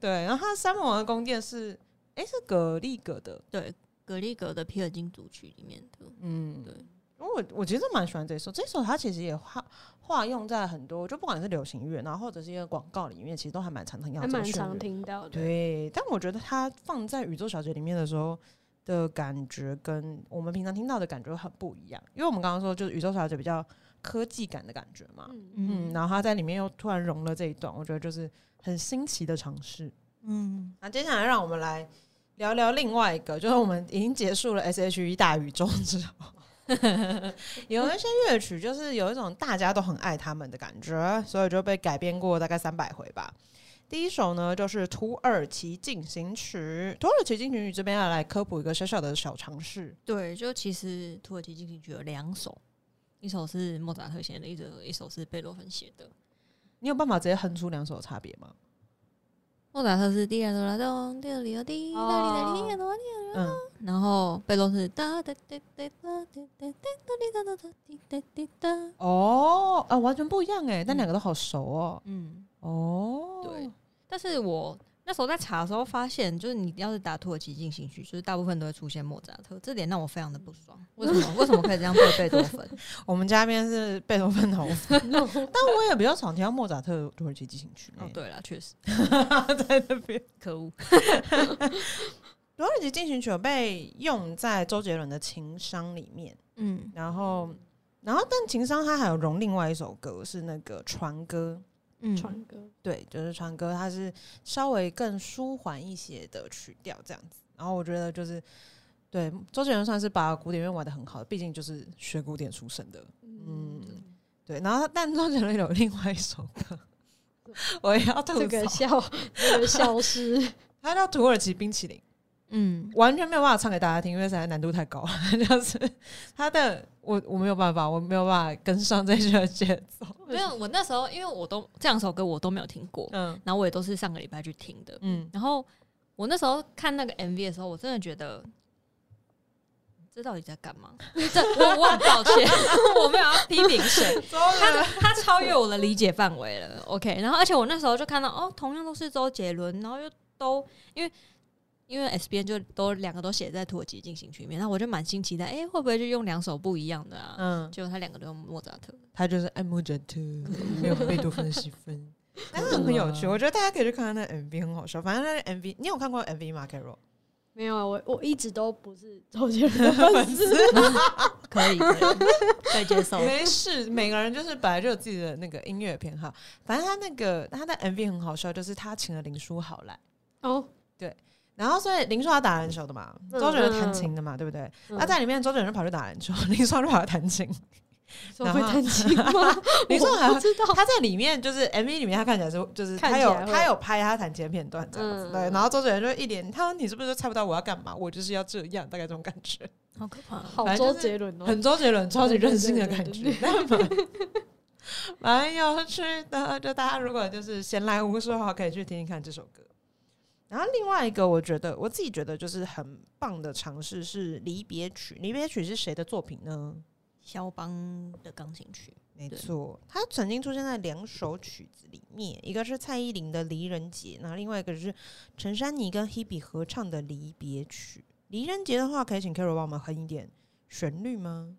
对，然后他三魔王的宫殿是，哎，是格力格的，对，格力格的皮尔金组曲里面的，嗯，对。我我其实蛮喜欢这首，这首它其实也化化用在很多，就不管是流行乐，然后或者是一个广告里面，其实都还蛮常听到还蛮常这个旋律。听到的。对，但我觉得它放在宇宙小姐里面的时候的感觉，跟我们平常听到的感觉很不一样。因为我们刚刚说，就是宇宙小姐比较科技感的感觉嘛，嗯，嗯，然后他在里面又突然融了这一段，我觉得就是很新奇的尝试。嗯，那接下来让我们来聊聊另外一个，就是我们已经结束了 S H E 大宇宙之后，有一些乐曲就是有一种大家都很爱他们的感觉，所以就被改编过大概三百回吧。第一首呢，就是《土耳其进行曲》。土耳其进行曲这边要来科普一个小小的小尝试，对，就其实土耳其进行曲有两首，一首是莫扎特写的，一首一首是贝多芬写的。你有办法直接哼出两首的差别吗？莫扎特是滴啦哆啦咚，滴啦哩啦滴，啦哩啦哩啦哆啦哩啦嗯，然后贝多是哒哒哒哒哒哒哒哒哒哒哒哒滴哒滴哒。哦，啊，完全不一样哎，但两个都好熟哦。嗯，哦，对，但是我那时候在查的时候发现，就是你要是打土耳其进行曲，就是大部分都会出现莫扎特，这点让我非常的不爽。为什么？为什么可以这样对贝多芬？我们家边是贝多芬头，但我也比较常听到莫扎特土耳其进行曲。哦，对了，确实，在那边，可恶。土耳其进行曲有被用在周杰伦的《情商》里面，嗯，然后，然后但《情商》它还有融另外一首歌是那个《船歌》，嗯传歌，对，就是《船歌》，它是稍微更舒缓一些的曲调这样子。然后我觉得就是。对，周杰伦算是把古典乐玩的很好的，毕竟就是学古典出身的。嗯，对。然后，但周杰伦有另外一首歌，我也要吐这个槽，笑，这个消失，它叫《土耳其冰淇淋》。嗯，完全没有办法唱给大家听，因为实在难度太高了。就是他的，我我没有办法，我没有办法跟上这些节奏。没有，我那时候因为我都这两首歌我都没有听过，嗯然后我也都是上个礼拜去听的。嗯，然后我那时候看那个 MV 的时候，我真的觉得。这到底在干嘛？这我我很抱歉，我没有要批评谁，他他超越我的理解范围了。OK，然后而且我那时候就看到哦，同样都是周杰伦，然后又都因为因为 S 边就都两个都写在土耳其进行曲里面，那我就满心期待，哎、会不会就用两首不一样的啊？嗯，结果他两个都用莫扎特。他就是爱莫扎特，没有贝多芬的戏份，但是很有趣。我觉得大家可以去看看那个 MV，很好笑。反正那个 MV，你有看过 MV 吗？Carol？没有啊，我我一直都不是周杰伦的粉丝，可以，可以，可以接受。没事，每个人就是本来就有自己的那个音乐偏好。反正他那个他的 MV 很好笑，就是他请了林书豪来。哦，然后，所以林书豪打篮球的嘛，嗯周杰伦弹琴的嘛，对不对？嗯那在里面，周杰伦就跑去打篮球，林书豪就跑去弹琴。说会弹琴吗？林书豪还我不知道，他在里面就是 MV 里面，他看起来是就是他有他有拍他弹琴的片段这样子，嗯对。然后周杰伦就一脸，他说你是不是猜不到我要干嘛？我就是要这样，大概这种感觉，好可怕！好周杰伦哦，很周杰伦，超级任性的感对觉，蛮有趣的。就大家如果就是闲来无事的话，可以去听听看这首歌。然后另外一个，我觉得我自己觉得就是很棒的尝试是《离别曲》。《离别曲》是谁的作品呢？肖邦的钢琴曲，没错，他曾经出现在两首曲子里面，一个是蔡依林的《离人节》，然后另外一个是陈珊妮跟 Hebe 合唱的《离别曲》。《离人节》的话，可以请 Carol 帮我们哼一点旋律吗？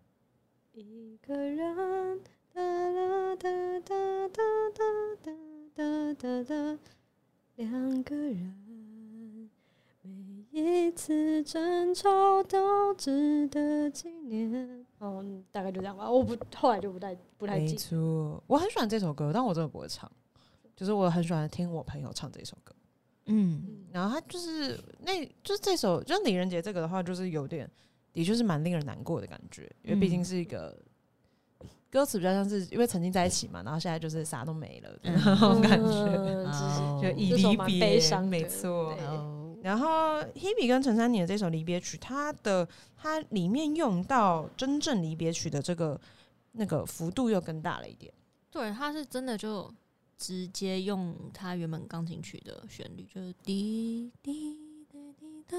一个人，哒哒哒哒哒哒哒哒哒，两个人。一次争吵都值得纪念。哦，大概就这样吧。我不，后来就不太不太没记。错，我很喜欢这首歌，但我真的不会唱，就是我很喜欢听我朋友唱这首歌。嗯，嗯然后他就是那，就是这首，就是《李仁杰》这个的话，就是有点，的确是蛮令人难过的感觉，因为毕竟嗯是一个歌词比较像是因为曾经在一起嘛，然后现在就是啥都没了 那种感觉，就以这首蛮离别，悲伤没错。然后 Hebe 跟陈珊妮的这首离别曲，它的它里面用到真正离别曲的这个那个幅度又更大了一点。对，他是真的就直接用他原本钢琴曲的旋律，就是滴滴滴滴答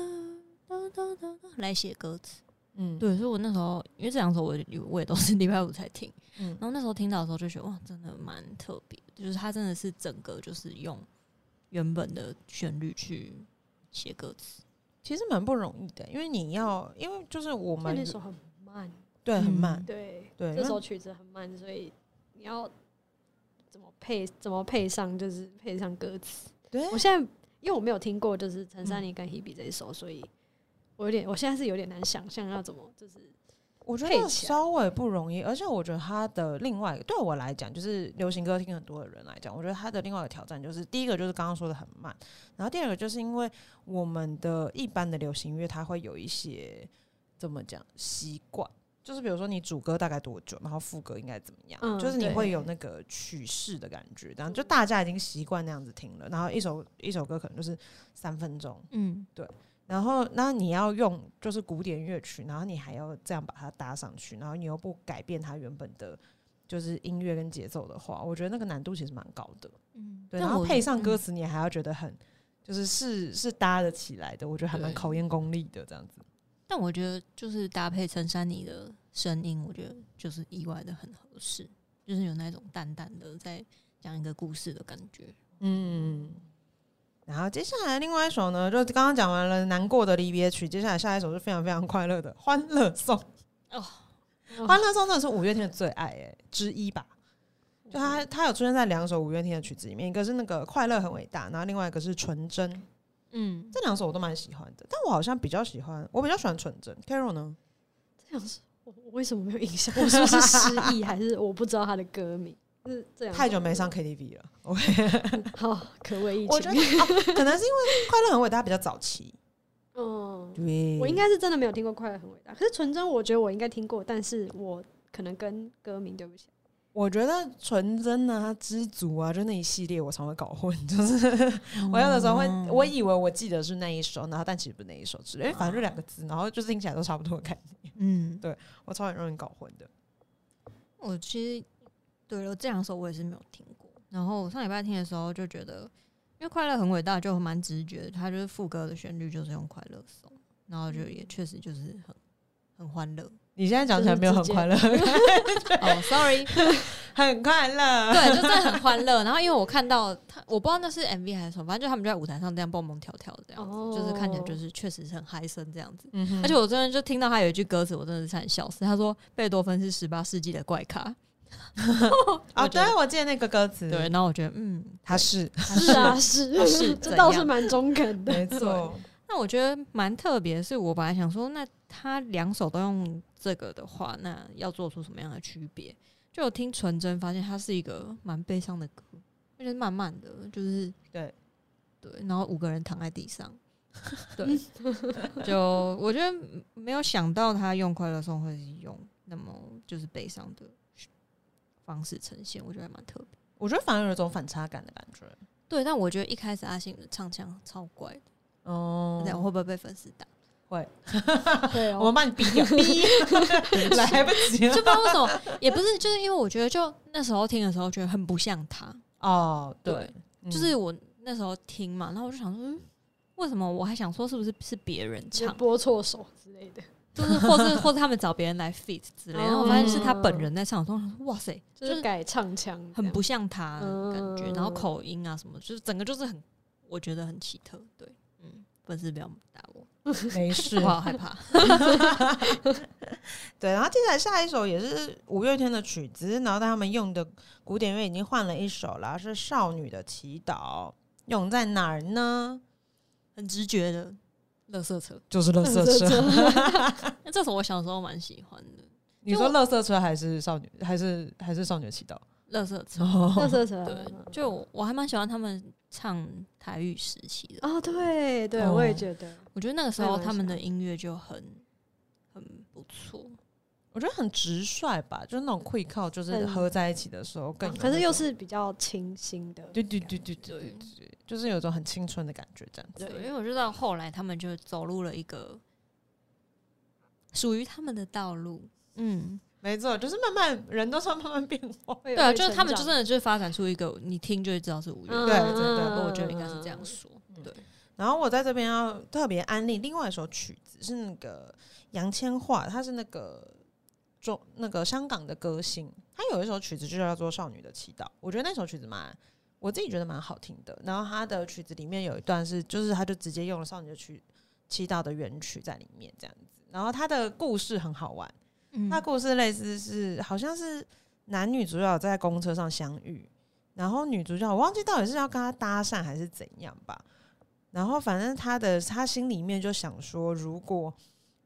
哒哒哒哒来写歌词。嗯，对，所以我那时候因为这两首我我也都是 礼拜五才听，嗯然后那时候听到的时候就觉得哇，真的蛮特别，就是他真的是整个就是用原本的旋律去写歌词。其实蛮不容易的，因为你要，因为就是我们那首很慢，对很慢嗯，对。对这首曲子很慢，所以你要怎么配怎么配上，就是配上歌词。对我现在因为我没有听过，就是陈珊妮跟 Hebe 这一首，所以我有点，我现在是有点难想象要怎么就是我觉得稍微不容易，而且我觉得他的另外一个对我来讲，就是流行歌听很多的人来讲，我觉得他的另外一个挑战就是，第一个就是刚刚说的很慢，然后第二个就是因为我们的一般的流行乐，它会有一些怎么讲习惯。就是比如说你主歌大概多久，然后副歌应该怎么样，嗯就是你会有那个曲式的感觉，然后就大家已经习惯那样子听了，然后一首一首歌可能就是三分钟，嗯，然后，那你要用就是古典乐曲，然后你还要这样把它搭上去，然后你又不改变它原本的，就是音乐跟节奏的话，我觉得那个难度其实蛮高的。嗯，对，然后配上歌嗯词，你还要觉得很，就是是是搭得起来的，我觉得还蛮考验功力的这样子。但我觉得就是搭配陈珊妮的声音，我觉得就是意外的很合适，就是有那种淡淡的在讲一个故事的感觉。嗯，然后接下来另外一首呢，就刚刚讲完了难过的离别曲，接下来下一首是非常非常快乐的《欢乐颂》。哦欢乐颂真的是五月天的最爱哎、之一吧。就他他有出现在两首五月天的曲子里面，一个是那个快乐很伟大，然后另外一个是纯真，嗯，这两首我都蛮喜欢的。但我好像比较喜欢，我比较喜欢纯真。Carol 呢？这样是我我为什么没有印象？我是不是失忆，还是我不知道他的歌名？是这样太久没上 KTV 了。OK，好，可谓一我觉得。哦，可能是因为快乐很伟大比较早期。嗯，对我应该是真的没有听过《快乐很伟大》，可是纯真，我觉得我应该听过，但是我可能跟歌名对不起。我觉得纯真啊、知足啊，就那一系列我常会搞混，就是我有的时候会，哦我以为我记得是那一首，然后但其实不是那一首之类，因为反正就两个字，然后就是听起来都差不多的概念，嗯，对我超很容易搞混的。我其实对了这两首我也是没有听过。然后我上礼拜听的时候就觉得，因为快乐很伟大，就蛮直觉的，它就是副歌的旋律就是用快乐颂，然后就也确实就是很很欢乐。你现在讲起来没有很快乐，哦，sorry，很快乐。对，就真的很欢乐。然后因为我看到他，我不知道那是 MV 还是什么，反正就他们就在舞台上这样蹦蹦跳跳这样子，哦就是看起来就是确实是很嗨森这样子。嗯而且我真的就听到他有一句歌词，我真的是很笑死。他说贝多芬是十八世纪的怪咖，哦，我觉得对，我记得那个歌词，对，，然后我觉得嗯，他是。是啊，是他是 这倒是蛮中肯的。没错，那我觉得蛮特别，是我本来想说，那他两首都用这个的话，那要做出什么样的区别？就我听纯真，发现它是一个蛮悲伤的歌，而且慢慢的，就是对对，然后五个人躺在地上，对，就我觉得没有想到他用快乐颂会是用那么就是悲伤的方式呈现，我觉得还蛮特别。我觉得反而有一种反差感的感觉。对，但我觉得一开始阿信的唱腔超怪的，哦这样我会不会被粉丝打？会对哦，我们把你逼掉，逼 来不及了就不知道为什么，也不是，就是因为我觉得就那时候听的时候觉得很不像他，哦，对就是我那时候听嘛，然后我就想说，嗯，为什么我还想说是不是是别人唱，播错手之类的，就是或是或是他们找别人来 fit 之类的，然后我发现是他本嗯人在唱，我说哇塞，就是改唱腔，很不像他的感觉，嗯然后口音啊什么，就是整个就是很，我觉得很奇特，对，嗯，粉丝不要打我，没事我。好害怕，对，然后接下来下一首也是五月天的曲子，然后但他们用的古典乐已经换了一首啦，是《少女的祈祷》，用在哪儿呢？很直觉的。乐色车，就是乐色车。那这首我小时候蛮喜欢的。你说乐色车还是少女，还是还是少女的祈祷？乐色车，乐色车，对，就我我还蛮喜欢他们唱台语时期的。哦，对对，哦我也觉得，我觉得那个时候他们的音乐就很很不错。我觉得很直率吧，就是那种会靠，就是很合在一起的时候更可是又是比较清新的，对对对对对对对，就是有一种很青春的感觉，这样子。对，因为我知道后来他们就走入了一个属于他们的道路。嗯，没错，就是慢慢人都是慢慢变化。对啊，就是他们就成真的就是发展出一个你听就会知道是五月。对真的嗯我觉得应该是这样说。对，然后我在这边要特别安利另外一首曲子，是那个杨千嬅，她是那个中那个香港的歌星，他有一首曲子就叫做《少女的祈祷》，我觉得那首曲子蛮我自己觉得蛮好听的。然后他的曲子里面有一段是，就是他就直接用了《少女的曲祈祷》的原曲在里面这样子。然后他的故事很好玩，嗯他故事类似是好像是男女主角在公车上相遇，然后女主角我忘记到底是要跟他搭讪还是怎样吧。然后反正他的他心里面就想说，如果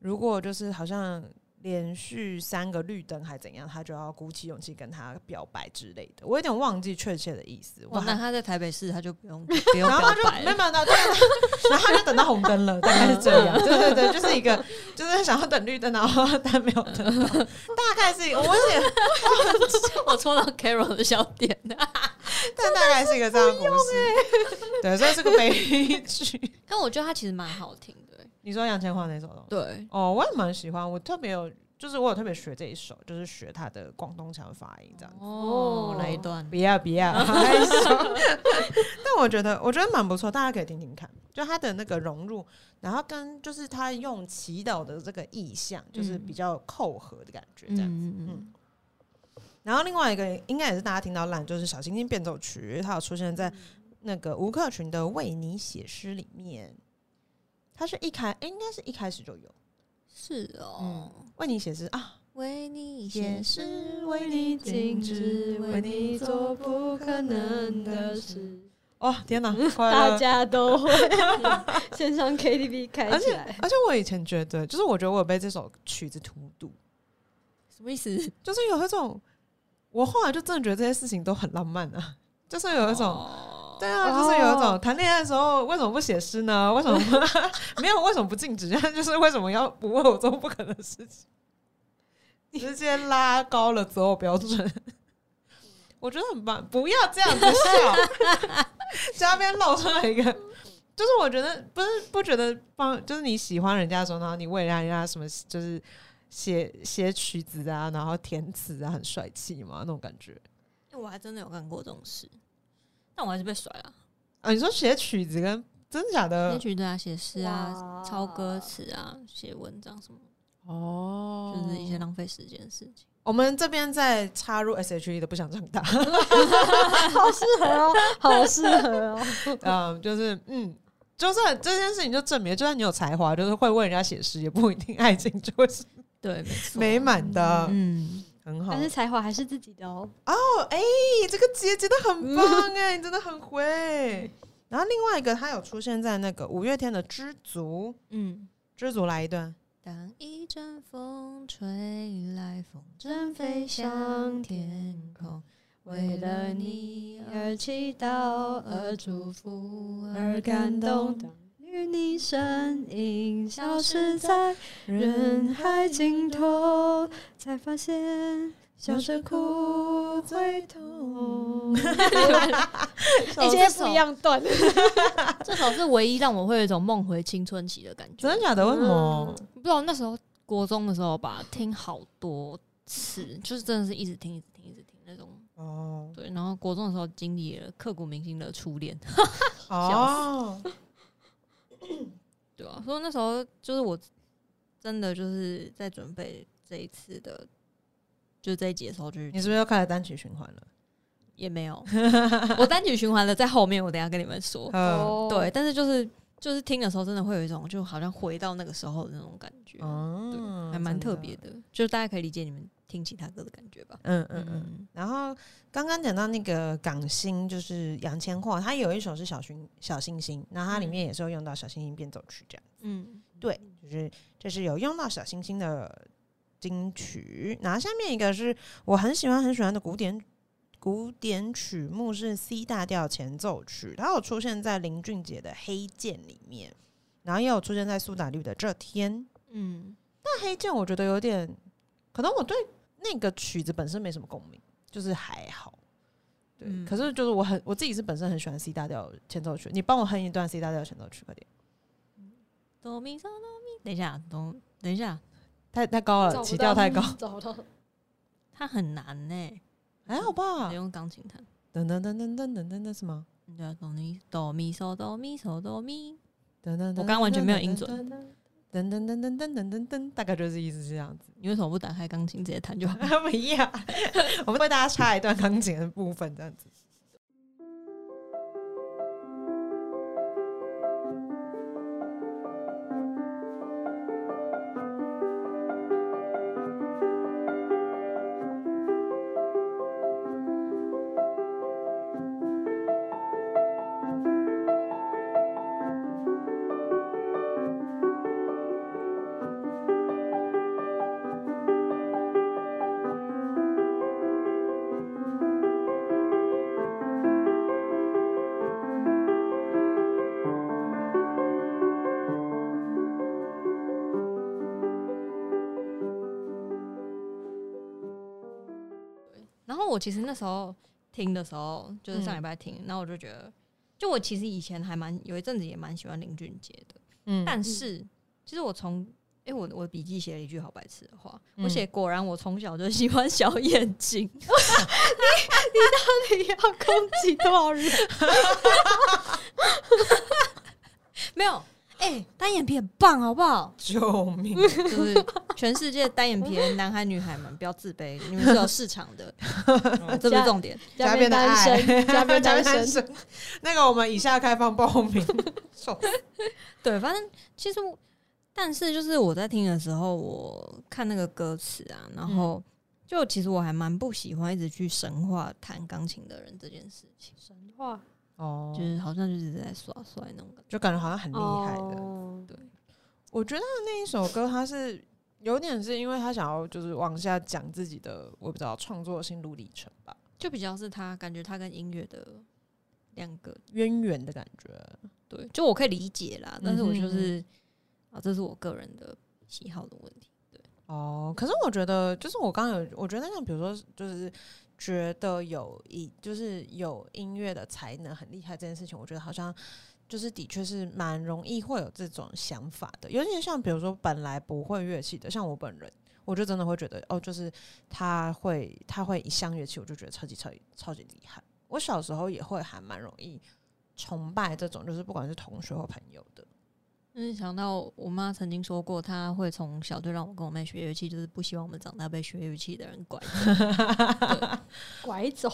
如果就是好像连续三个绿灯还怎样，他就要鼓起勇气跟他表白之类的。我有点忘记确切的意思。我那他在台北市他就不用 不用然后他就表白。没有没有，对，然后他就等到红灯了，大概是这样。对对对，就是一个就是想要等绿灯，然后但没有等到，大概是我有点，我戳到 Carol 的笑点，但大概是一个这样的故事。对，所以是个悲剧。但我觉得他其实蛮好听的欸。你说杨千嬅那首的，对，哦，我也蛮喜欢，我特别有，就是我有特别学这一首，就是学他的广东腔发音这样子。哦，那一段。不 要不要，害羞 但我觉得我觉得蛮不错，大家可以听听看，就他的那个融入，然后跟就是他用祈祷的这个意象，就是比较扣合的感觉，这样。嗯嗯嗯。然后另外一个应该也是大家听到烂，就是《小星星变奏曲》，它有出现在那个吴克群的《为你写诗》里面。它是一开，诶应该是一开始就有是哦。为你写诗啊，为你写写诗，为你静止，为你做不可能的事。哦，天哪，快大！家都会 线上 KTV 开而且起来，而且我以前觉得，就是我觉得我有被这首曲子荼毒，什么意思？就是有一种，我后来就真的觉得这些事情都很浪漫啊，就是有一种。哦对啊，就是有一种谈恋爱的时候为什么不写诗呢？为什么不 没有？为什么不禁止？就是为什么要不为我做不可能的事情？直接拉高了择偶标准，我觉得很棒。不要这样子笑，嘉宾露出来一个，就是我觉得不是不觉得帮，就是你喜欢人家的时候，然后你为人家什么就是写写曲子啊，然后填词啊，很帅气嘛，那种感觉。我还真的有干过这种事，但我还是被甩了。啊，你说写曲子跟真的假的写？曲子啊，写诗啊，抄歌词啊，写文章什么，哦就是一些浪费时间的事情。我们这边在插入 S.H.E 的不想长大 好适合哦，好适合哦。嗯，就是嗯，就算这件事情就证明，就算你有才华，就是会为人家写诗，也不一定爱情就会是对，美满的，嗯，很好。但是才华还是自己的哦。哦，哎、这个姐姐的很棒哎、你真的很会。然后另外一个，它有出现在那个五月天的《知足》，嗯。《知足》来一段。当一阵风吹来，风筝飞向天空，为了你而祈祷，而祝福，而感动。你身影消失在人海尽头，才发现笑着哭最痛。哎，今天不一样段，这首是唯一让我会有一种梦回青春期的感觉。真的假的？为什么？不知道那时候国中的时候吧，听好多次，就是真的是一直听，一直听，一直听那种。哦对，然后国中的时候经历了刻骨铭心的初恋，哦，对啊，所以那时候就是我真的就是在准备这一次的，就这一节的时候，就是你是不是又开始单曲循环了？也没有，我单曲循环了在后面，我等下跟你们说。嗯，对，但是就是就是听的时候，真的会有一种就好像回到那个时候的那种感觉，哦对，还蛮特别。的，就是大家可以理解你们听其他歌的感觉吧。嗯嗯嗯。然后刚刚讲到那个港星，就是杨千嬅，她有一首是小星小星星，那它里面也是有用到小星星变奏曲这样。嗯，对，就是这是有用到小星星的金曲。然后下面一个是我很喜欢很喜欢的古典古典曲目是 C 大调前奏曲，它有出现在林俊杰的《黑键》里面，然后也有出现在苏打绿的《这天》。嗯，但黑键我觉得有点可能我对那个曲子本身没什么共鸣，就是还好。对，可是就是我很我自己是本身很喜欢 C 大调前奏曲。你帮我哼一段 C 大调前奏曲快点。哆咪嗦哆咪，等一下，等，等一下，太太高了，起调太高，找不到。它很难呢，还好吧？用钢琴弹。噔噔噔噔噔噔噔，那什么？对，哆咪哆咪嗦哆咪嗦哆咪。噔噔，我刚刚完全没有音准。噔噔噔噔噔噔噔噔，大概就是意思是这样子。你为什么不打开钢琴直接弹就好？不一样，我们为大家插一段钢琴的部分，这样子。我其实那时候听的时候，就是上礼拜听，然后我就觉得，就我其实以前还蛮有一阵子也蛮喜欢林俊杰的，嗯但是其实我从因为我我笔记写了一句好白痴的话，嗯我写果然我从小就喜欢小眼睛，你你到底要攻击多少人？没有。哎、单眼皮很棒，好不好？救命！就是全世界单眼皮的男孩女孩们不要自卑，你们是有市场的，嗯 这不是重点。加边单身，加边单身。身。那个我们以下开放报名。对，反正其实我，但是就是我在听的时候，我看那个歌词啊，然后就其实我还蛮不喜欢一直去神话弹钢琴的人这件事情，神话哦就是好像就是在耍帅那种感觉。就感觉好像很厉害的。哦对，我觉得那一首歌，它是有点是因为他想要就是往下讲自己的，我不知道创作心路历程吧，就比较是他感觉他跟音乐的两个渊源的感觉。对，就我可以理解啦，但是我就是啊，这是我个人的喜好的问题。对哦，可是我觉得，就是我刚刚有，我觉得像比如说，就是觉得有一就是有音乐的才能很厉害这件事情，我觉得好像就是的确是蛮容易会有这种想法的，尤其像比如说本来不会乐器的，像我本人，我就真的会觉得哦，就是他会他会一项乐器，我就觉得超级超级超级厉害。我小时候也会还蛮容易崇拜这种，就是不管是同学或朋友的。嗯，想到我妈曾经说过，她会从小就让我跟我妹学乐器，就是不希望我们长大被学乐器的人拐走。拐走，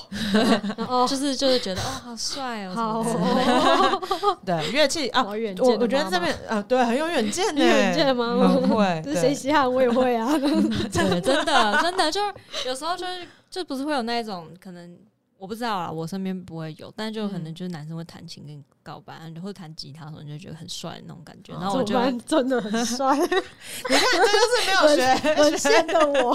哦，就是就是觉得哦，好帅哦，对，乐器啊，好远见我我觉得这边啊，对，很有远见呢，有远见的妈妈很会。这是谁稀罕我也会啊。对，真的真的，就是有时候就是就不是会有那一种可能。我不知道啊，我身边不会有，但就可能嗯就是男生会弹琴跟你告白，或者弹吉他的时候，你就觉得很帅那种感觉。哦然后我就怎么办真的很 帅，你看，这就是没有学，沦陷的我。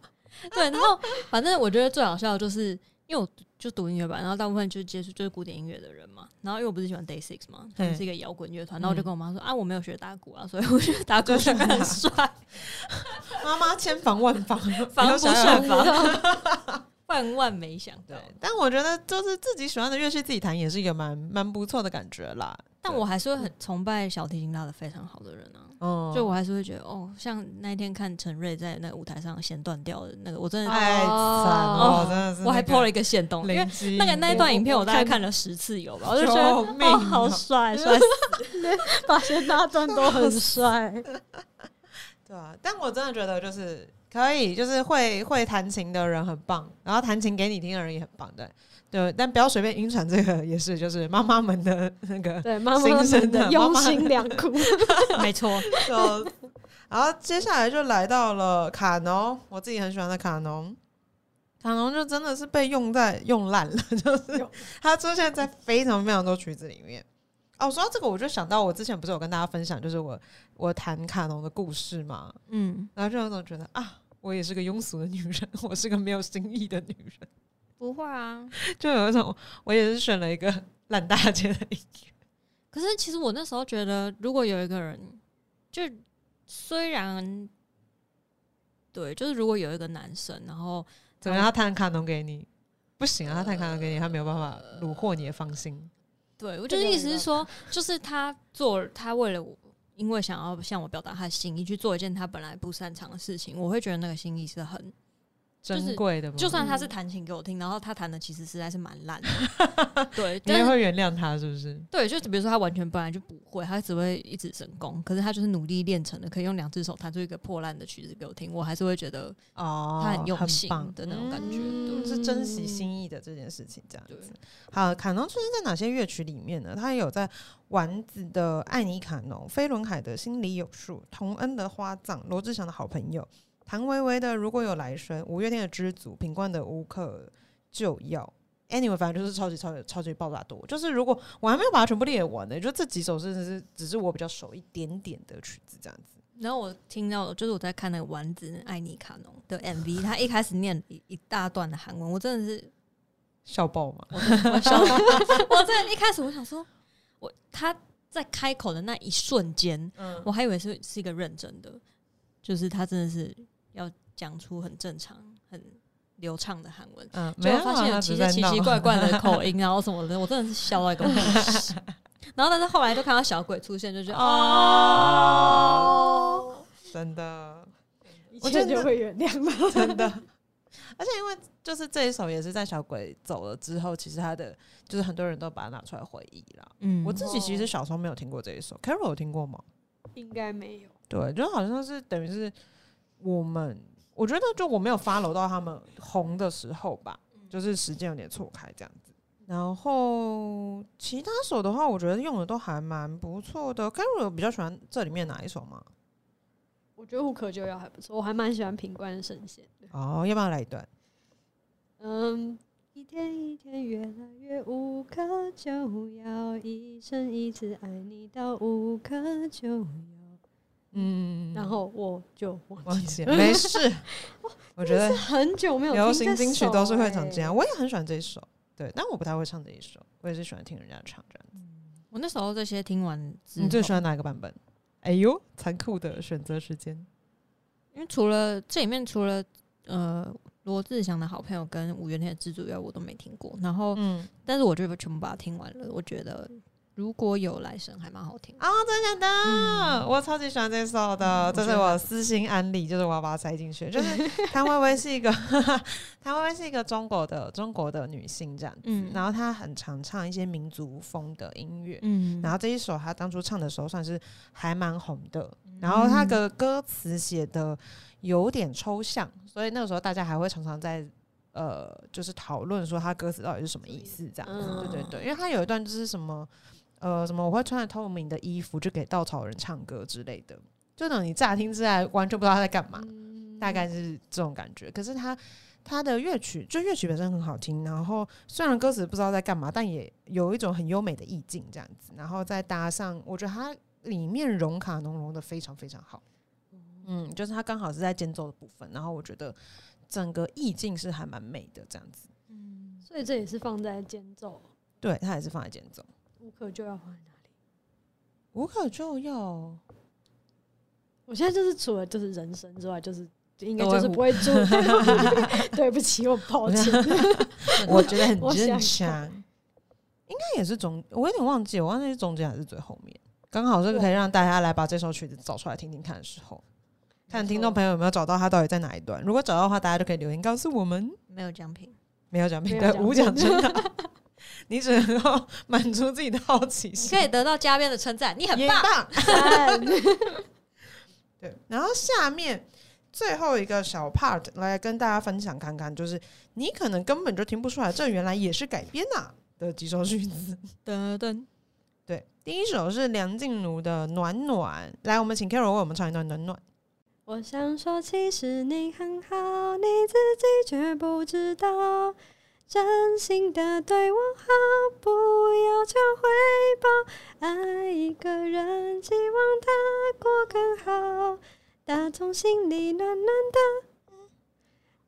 对，然后反正我觉得最好笑的就是，因为我就读音乐班，然后大部分就是接触就是古典音乐的人嘛。然后因为我不是喜欢 Day Six 嘛，他们是一个摇滚乐团，然后我就跟我妈说啊，我没有学打鼓啊，所以我觉得打鼓就是很帅，妈妈千防万防，防不胜防，万万没想到对。，但我觉得就是自己喜欢的乐器自己弹也是一个蛮蛮不错的感觉啦。但我还是会很崇拜小提琴拉的非常好的人啊。哦就我还是会觉得，哦，像那一天看陈瑞在那个舞台上弦断掉的那个，我真的，太惨了，真的是我还破了一个线洞，因为那个那一段影片我我大概看看了十次有吧，我就觉得救命哦，好哦帅，帅死！发现那段都很帅，对啊，但我真的觉得就是可以，就是会会弹琴的人很棒，然后弹琴给你听的人也很棒，对对，但不要随便晕船，这个也是就是妈妈们的那个 对妈妈们的 的用心良苦。没错，就，然后接下来就来到了卡农，我自己很喜欢的卡农。卡农就真的是被用在用烂了，就是用它出现在非常非常多曲子里面。哦，说到这个，我就想到我之前不是有跟大家分享，就是我我谈卡农的故事嘛，嗯，然后就有种觉得啊，我也是个庸俗的女人，我是个没有新意的女人，不会啊。就有一种我也是选了一个烂大街的音乐。可是其实我那时候觉得，如果有一个人，就虽然对，就是如果有一个男生，然后怎么样？他弹卡农给你，不行啊！他弹卡农给你，他没有办法虏获你的芳心。对我就是意思是说，就是他做他为了我，因为想要向我表达他的心意，去做一件他本来不擅长的事情，我会觉得那个心意是很。珍贵的，就算他是弹琴给我听，然后他弹的其实实在是蛮烂的，对，你也会原谅他是不是？对，就比如说他完全本来就不会，他只会一指神功，可是他就是努力练成的，可以用两只手弹出一个破烂的曲子给我听，我还是会觉得哦，他很用心的那种感觉，是珍惜心意的这件事情这样子。好，卡农出现在哪些乐曲里面呢？他有在丸子的《爱你卡农》、飞轮海的《心里有数》、童恩的《花葬》、罗志祥的好朋友。谭维维的《如果有来生》，五月天的《知足》，品冠的《无可救药》，anyway，反正就是超级超级超级爆炸多。就是如果我还没有把它全部列完呢，就这几首真的是只是我比较熟一点点的曲子这样子。然后我听到就是我在看那个丸子爱尼卡农的 MV，他一开始念一一大段的韩文，我真的是笑爆嘛！我笑，我真的一开始我想说，我他在开口的那一瞬间，嗯，我还以为是是一个认真的，就是他真的是。要讲出很正常、很流畅的韩文，嗯，没有发现有奇奇奇怪怪的口音，然后什么的，我真的是笑到一个不行。然后，但是后来就看到小鬼出现，就觉得哦，真的，一切就会原谅了，真的。而且，因为就是这一首也是在小鬼走了之后，其实他的就是很多人都把它拿出来回忆了。嗯，我自己其实小时候没有听过这一首，Carol 有听过吗？应该没有。对，就好像是等于是。我们我觉得就我没有 follow 到他们红的时候吧，就是时间有点错开这样子。然后其他首的话，我觉得用的都还蛮不错的。a r o 比较喜欢这里面哪一首吗？我觉得无可救药还不错，我还蛮喜欢品冠神仙的。哦，要不要来一段？嗯，一天一天越来越无可救药，一生一次爱你到无可救药。嗯，然后我就忘记了，没事。我觉得很久没有流行金曲都是会唱这样，我也很喜欢这一首，对，但我不太会唱这一首，我也是喜欢听人家唱这样子。我那时候这些听完，你最喜欢哪一个版本？哎呦，残酷的选择时间，因为除了这里面除了呃罗志祥的好朋友跟五月天的《知足》以外，我都没听过。然后，嗯，但是我就全部把它听完了，我觉得。如果有来生，还蛮好听哦，真的假的？我超级喜欢这首的，这是我私心安利，就是我要把它塞进去。就是 谭维维是一个，谭维维是一个中国的中国的女性这样子，然后她很常唱一些民族风的音乐，嗯，然后这一首她当初唱的时候算是还蛮红的，然后她的歌词写的有点抽象，所以那个时候大家还会常常在呃，就是讨论说她歌词到底是什么意思这样子，对对对，因为她有一段就是什么。呃，什么？我会穿着透明的衣服，就给稻草人唱歌之类的，就等你乍听之下完全不知道他在干嘛，大概是这种感觉。可是他他的乐曲，就乐曲本身很好听，然后虽然歌词不知道在干嘛，但也有一种很优美的意境这样子。然后再搭上，我觉得它里面融卡浓融的非常非常好。嗯，就是它刚好是在间奏的部分，然后我觉得整个意境是还蛮美的这样子。嗯，所以这也是放在间奏，对，它也是放在间奏。无可救药放在哪里？无可救药，我现在就是除了就是人生之外，就是应该就是不会住。对不起，我抱歉。我觉得很 正常，应该也是总，我有点忘记，我忘记是中间还是最后面。刚好这个可以让大家来把这首曲子找出来听听看的时候，看听众朋友有没有找到它到底在哪一段。如果找到的话，大家就可以留言告诉我们。没有奖品，没有奖品，对，无奖真的。你只能够 满足自己的好奇心，可以得到嘉宾的称赞，你很棒。对，然后下面最后一个小 part 来跟大家分享看看，就是你可能根本就听不出来，这原来也是改编呐的几首曲子。噔噔，对，第一首是梁静茹的《暖暖》，来，我们请 Carol 为我们唱一段《暖暖》。我想说，其实你很好，你自己却不知道。真心的对我好，不要求回报。爱一个人，希望他过更好，打从心里暖暖的。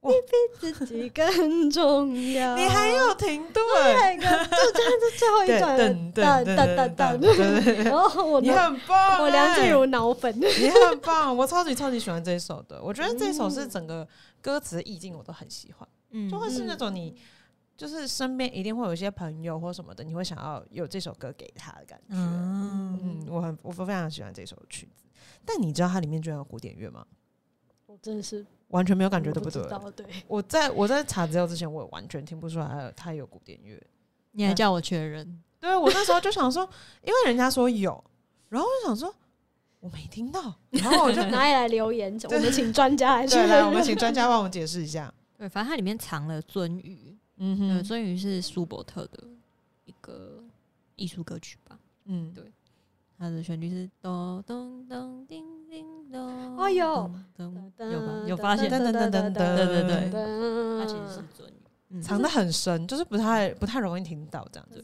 你，比自己更重要。你还有停顿，那个，就这样子最后一段了，噔噔噔噔噔然后我你，很棒，我梁静哎茹脑粉，你很棒，我超级超级喜欢这一首的。我觉得这一首是嗯整个歌词意境我都很喜欢，嗯就会是那嗯种你就是身边一定会有一些朋友或什么的，你会想要有这首歌给他的感觉。嗯，嗯，我很我非常喜欢这首曲子。但你知道它里面居然有古典乐吗？我真的是完全没有感觉，我对不对？不知道，对，我在我在查资料之前，我也完全听不出来它有它有古典乐。你还叫我确认，对我那时候就想说，因为人家说有，然后我就想说我没听到，然后我就 哪里来留言？我们请专家来对，来我们们请专家帮我们解释一下。对，反正它里面藏了鳟鱼，嗯对，哼，鳟鱼是舒伯特的一个艺术歌曲吧，嗯。对。它的旋律是咚咚咚叮叮咚，哎呦有吧？有发现？噔噔噔噔噔。对对对。噔它其实是鳟鱼，嗯。藏的很深，就是不太不太容易听到这样子。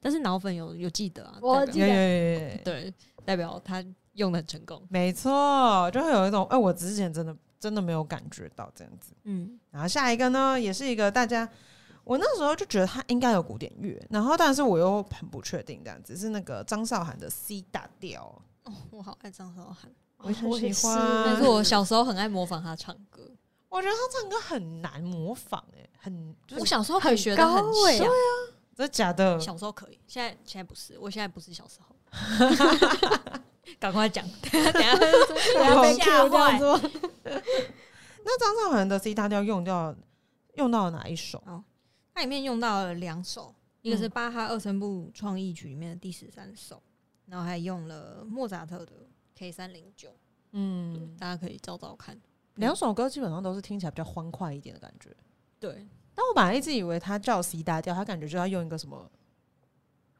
但是脑粉有有记得啊，我记得。有有有有有，对，代表他用的很成功，没错，就会有一种哎、我之前真的真的没有感觉到这样子。嗯。然后下一个呢，也是一个大家，我那时候就觉得他应该有古典乐，然后但是我又很不确定，这样子是那个张韶涵的 C 大调，哦，我好爱张韶涵，我很喜欢但是我小时候很爱模仿他唱歌，我觉得他唱歌很难模仿、哎，很就是我小时候可以学的很像，真的假的？小时候可以，现在现在不是，我现在不是小时候。赶快讲，等下等下 不要被 Q 吓这样坏。那张韶涵的 C 大调用掉用到了哪一首？它里面用到了两首，一个是嗯巴哈二声部创意曲里面的第十三首，然后还用了莫扎特的 K 三零九，嗯，大家可以找找看。两首歌基本上都是听起来比较欢快一点的感觉。对，但我本来一直以为它叫 C 大调，它感觉就要用一个什么，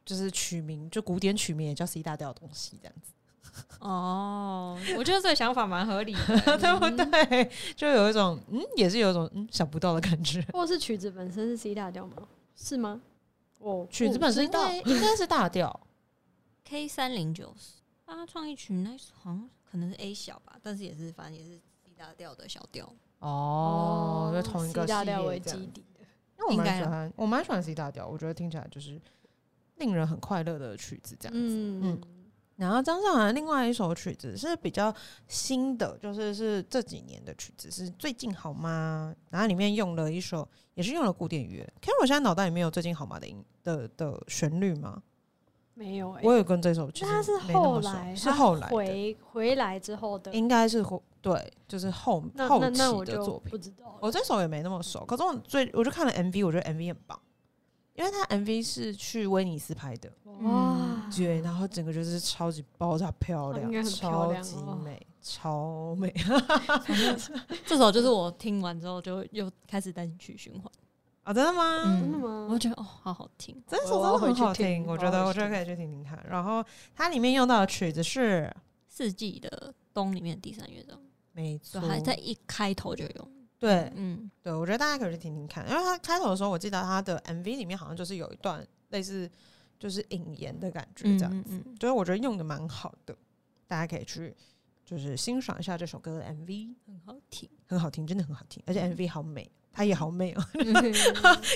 就是曲名，就古典曲名也叫 C 大调的东西这样子，哦，我觉得这个想法蛮合理的，对不对？就有一种嗯，也是有一种嗯想不到的感觉。或是曲子本身是 C 大调吗？是吗？哦曲子本身应该应该是大调，K 三零九巴哈创意曲那好像可能是 A 小吧，但是也是反正也是 C 大调的小调。哦，就同一个 C 大系调为基底的。因为我应该啦蛮喜欢，我蛮喜欢 C 大调，我觉得听起来就是令人很快乐的曲子这样子。嗯然后张韶涵另外一首曲子是比较新的，就是是这几年的曲子，是最近好吗？然后里面用了一首，也是用了古典乐。Carol 现在脑袋里面有最近好吗的音的的旋律吗？没有哎、我有跟这首其实那他是后来，是后来，回回来之后的。应该是后对，就是后后期的作品不。知道。我这首也没那么熟，可是我最我就看了 MV，我觉得 MV 很棒，因为他 MV 是去威尼斯拍的，哇，对，然后整个就是超级爆炸漂亮，应该很漂超级美，超美。这首就是我听完之后就又开始单曲循环，啊，真的吗？嗯真的吗？我觉得哦，好好听。这首真的我要回很好听，去听我觉得我要回去觉得可以去听听看。然后它里面用到的曲子是，四季的冬里面的第三乐章，没错对，，还在一开头就用。对嗯，对，我觉得大家可以去听听看，因为他开头的时候，我记得他的 MV 里面好像就是有一段类似就是引言的感觉，这样子，嗯嗯所以我觉得用的蛮好的，大家可以去就是欣赏一下这首歌的 MV，很好听。很好听，真的很好听，而且 MV 好美，它也好美哦。嗯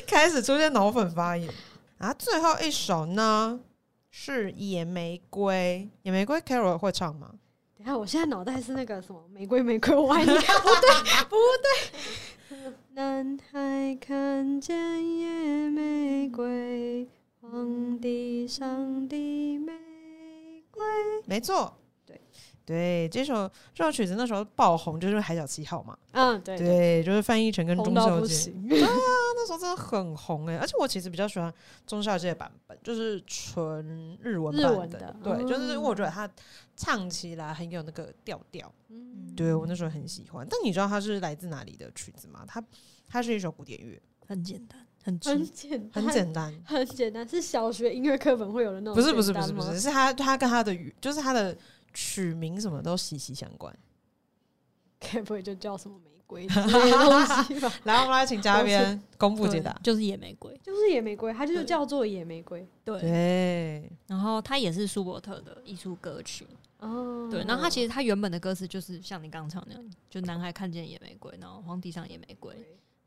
开始出现脑粉发言。然后最后一首呢是《野玫瑰》，《野玫瑰》Carol 会唱吗？等一下，我现在脑袋是那个什么玫瑰 玫瑰，我爱你，不对不对。男孩看见野玫瑰，皇帝上的玫瑰。没错，对对，这首这首曲子那时候爆红，就是《海角七号》嘛，嗯，对对，就是翻译成跟钟孝健，不行。那时候真的很红哎、而且我其实比较喜欢中孝健的版本，就是纯日文日版文的。对，就是因为我觉得嗯他唱起来很有那个调调。嗯。对我那时候很喜欢，但你知道它是来自哪里的曲子吗？它它是一首古典乐，很简单，很。简，很简单，很简单，是小学音乐课本会有的那种不是不是简单吗？不是不是，是他他跟他的语就是他的曲名什么都息息相关。该不会就叫什么玫瑰之类的 东西吧？来，我们来请嘉宾公布解答。就是野玫瑰。就是野玫瑰，它就是叫做野玫瑰对，对，然后它也是舒伯特的艺术歌曲。哦。对，然后它其实它原本的歌词就是像你刚刚唱那样，就男孩看见野玫瑰，然后荒地上野玫瑰，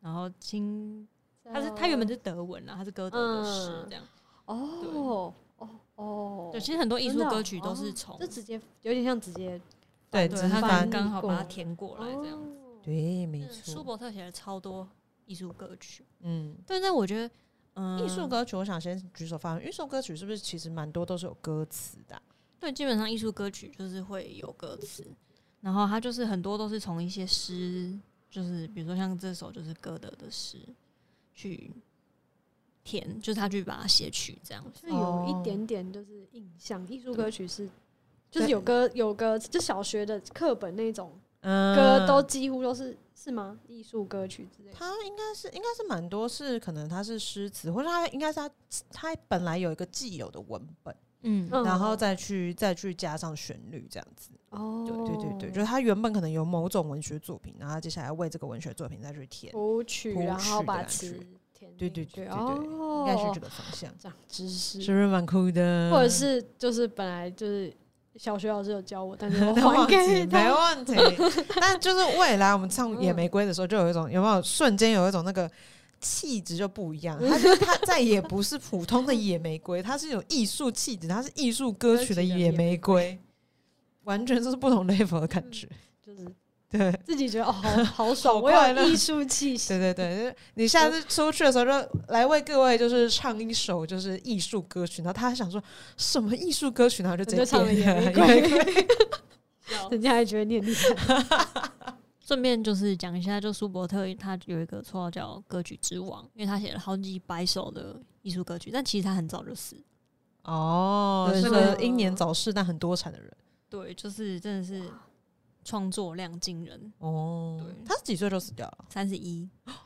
然后清，它是它原本是德文啦，它是歌德的诗这样。哦哦哦，对，其实很多艺术歌曲都是哦从就直接有点像直接对，对他直翻刚刚好把它填过来这样子。哦对，没错舒。伯特写了超多艺术歌曲，嗯，但是我觉得，嗯，艺术歌曲，我想先举手发言。艺术歌曲是不是其实蛮多都是有歌词的啊、对，基本上艺术歌曲就是会有歌词，然后它就是很多都是从一些诗，就是比如说像这首就是歌德的诗去填，就是他去把它写曲这样子。就有哦一点点就是印象，艺术歌曲是就是有歌有歌，就小学的课本那种嗯歌都几乎都是是吗？艺术歌曲之类的。它应该是应该是蛮多是可能它是诗词，或者它应该是它它本来有一个既有的文本，嗯嗯然后再去再去加上旋律这样子。哦，对对对对，就是它原本可能有某种文学作品，然后它接下来为这个文学作品再去填，谱曲，谱然后曲的感把词对对对对对哦，应该是这个方向，长知识，是不是蛮酷的？或者是就是本来就是小学老师有教我，但是我 忘记给他。没问题。但就是未来我们唱《野玫瑰》的时候，就有一种有没有瞬间有一种那个气质就不一样，它就它再也不是普通的野玫瑰，它是有艺术气质，它是艺术歌曲的野玫瑰，完全就是不同 level 的感觉。就是对自己觉得哦，好好爽，好我快乐有艺术气息。对对对，就是你下次出去的时候，就来为各位就是唱一首就是艺术歌曲，然后他还想说什么艺术歌曲，然后就直接唱了点野玫瑰人家还觉得你很厉害，顺便就是讲一下，就舒伯特他有一个绰号叫歌曲之王，因为他写了好几百首的艺术歌曲，但其实他很早就死了。哦，是个英年早逝但很多产的人。对，就是真的是创作量惊人，哦对，他几岁就死掉了？三十一。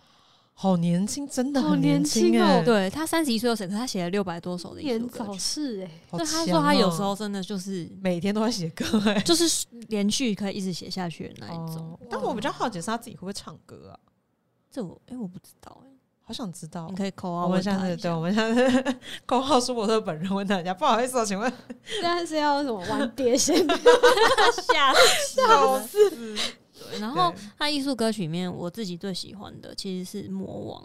好年轻，真的好很年轻哦对他三十一岁就死，可他写了六百多首的艺术年早。逝哎，好对，他说他有哦时候真的就是每天都在写歌哎、就是连续可以一直写下去的那一种。哦但我比较好奇是他自己会不会唱歌啊？这我哎、我不知道哎、好想知道你。可以扣啊，我们下次对，我们下次 扣号舒伯特本人问大家，不好意思啊，请问现在是要什么玩碟仙？吓笑死。对，然后他艺术歌曲里面，我自己最喜欢的其实是《魔王》。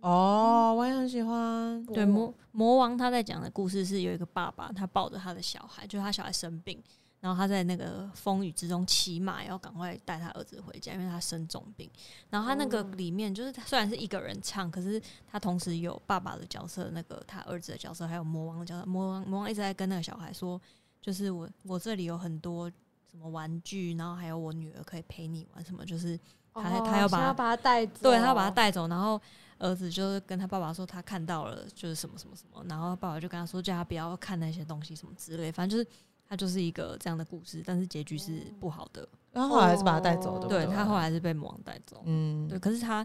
哦，我也很喜欢。对，魔魔王他在讲的故事是有一个爸爸，他抱着他的小孩，就是他小孩生病，然后他在那个风雨之中骑马，要赶快带他儿子回家，因为他生重病。然后他那个哦里面就是他虽然是一个人唱，可是他同时有爸爸的角色，那个他儿子的角色，还有魔王的角色。魔王魔王一直在跟那个小孩说，就是我我这里有很多什么玩具，然后还有我女儿可以陪你玩什么，就是他哦他要把他把他带走，对他要把他带走，然后儿子就是跟他爸爸说他看到了就是什么什么什么，然后爸爸就跟他说叫他不要看那些东西什么之类，反正就是他就是一个这样的故事，但是结局是不好的。然后后来还是把他带走，的对？他后来是被魔王带走，嗯，对，可是他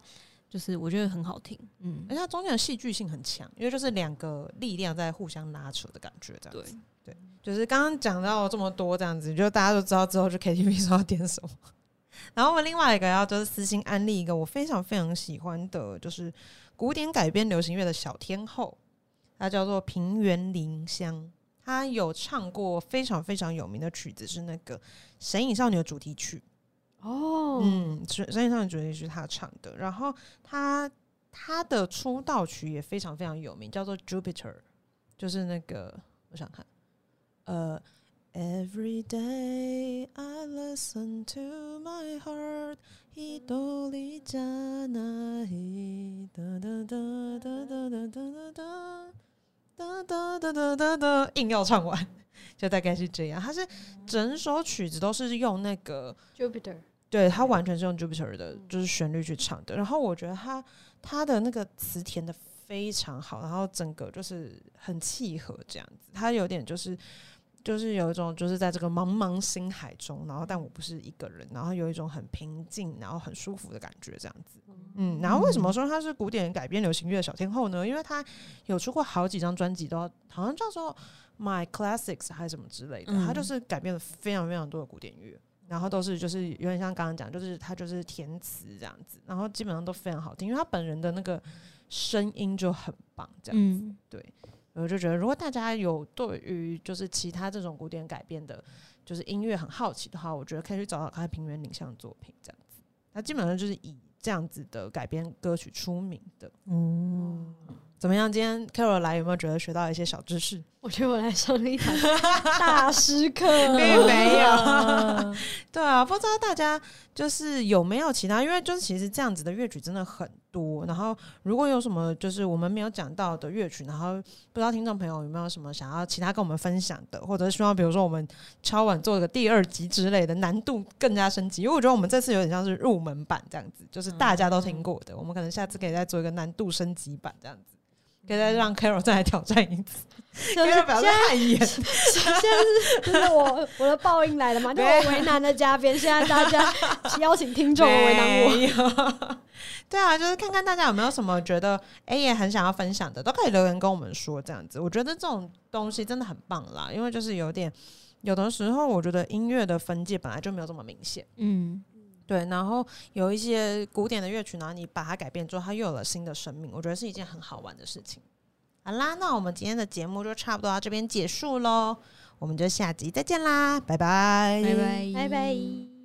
就是我觉得很好听，嗯而，且它中间的戏剧性很强，因为就是两个力量在互相拉扯的感觉，这样对子。，就是刚刚讲到这么多这样子，就大家都知道之后去 KTV 说要点什么。然后我们另外一个要就是私心安利一个我非常非常喜欢的，就是古典改编流行乐的小天后，她叫做平原绫香。她有唱过非常非常有名的曲子，是那个《神隐少女》的主题曲。哦，嗯，《神神隐少女》主题曲是她唱的。然后他他的出道曲也非常非常有名，叫做《Jupiter》，就是那个我想看，呃。Every day I listen to my heart，一朵里加那伊哒哒哒哒哒哒哒哒哒哒哒哒哒哒，硬要唱完，就大概是这样。它是整首曲子都是用那个 Jupiter，对，他完全是用 Jupiter 的，就是旋律去唱的。然后我觉得他他的那个词填的非常好，然后整个就是很契合这样子。他有点就是就是有一种就是在这个茫茫星海中，然后但我不是一个人，然后有一种很平静，然后很舒服的感觉这样子。嗯，然后为什么说他是古典改编流行乐的小天后呢？因为他有出过好几张专辑，都好像叫做 My Classics 还是什么之类的，嗯他就是改编了非常非常多的古典乐。然后都是就是有点像刚刚讲，就是他就是填词这样子，然后基本上都非常好听，因为他本人的那个声音就很棒，这样子。嗯，我就觉得，如果大家有对于就是其他这种古典改编的，就是音乐很好奇的话，我觉得可以去找找看平原领像的作品这样子。他基本上就是以这样子的改编歌曲出名的。嗯，怎么样？今天 Carol 来有没有觉得学到一些小知识？我觉得我来上了一堂大师课，并没有。对啊，不知道大家就是有没有其他？因为就是其实这样子的乐曲真的很多。然后如果有什么就是我们没有讲到的乐曲，然后不知道听众朋友有没有什么想要其他跟我们分享的，或者是希望比如说我们敲碗做个第二集之类的，难度更加升级。因为我觉得我们这次有点像是入门版这样子，就是大家都听过的。我们可能下次可以再做一个难度升级版这样子，可以再让 Carol 再来挑战一次。就是现在现在是就是我我的报应来了嘛，就我为难的嘉宾，现在大家 邀请听众为难我。对啊，就是看看大家有没有什么觉得哎、也很想要分享的，都可以留言跟我们说。这样子，我觉得这种东西真的很棒啦，因为就是有点有的时候，我觉得音乐的分界本来就没有这么明显。嗯，对，然后有一些古典的乐曲，然后你把它改变之后，它又有了新的生命，我觉得是一件很好玩的事情。好啦，那我们今天的节目就差不多到这边结束喽，我们就下集再见啦，拜拜，拜拜，拜拜。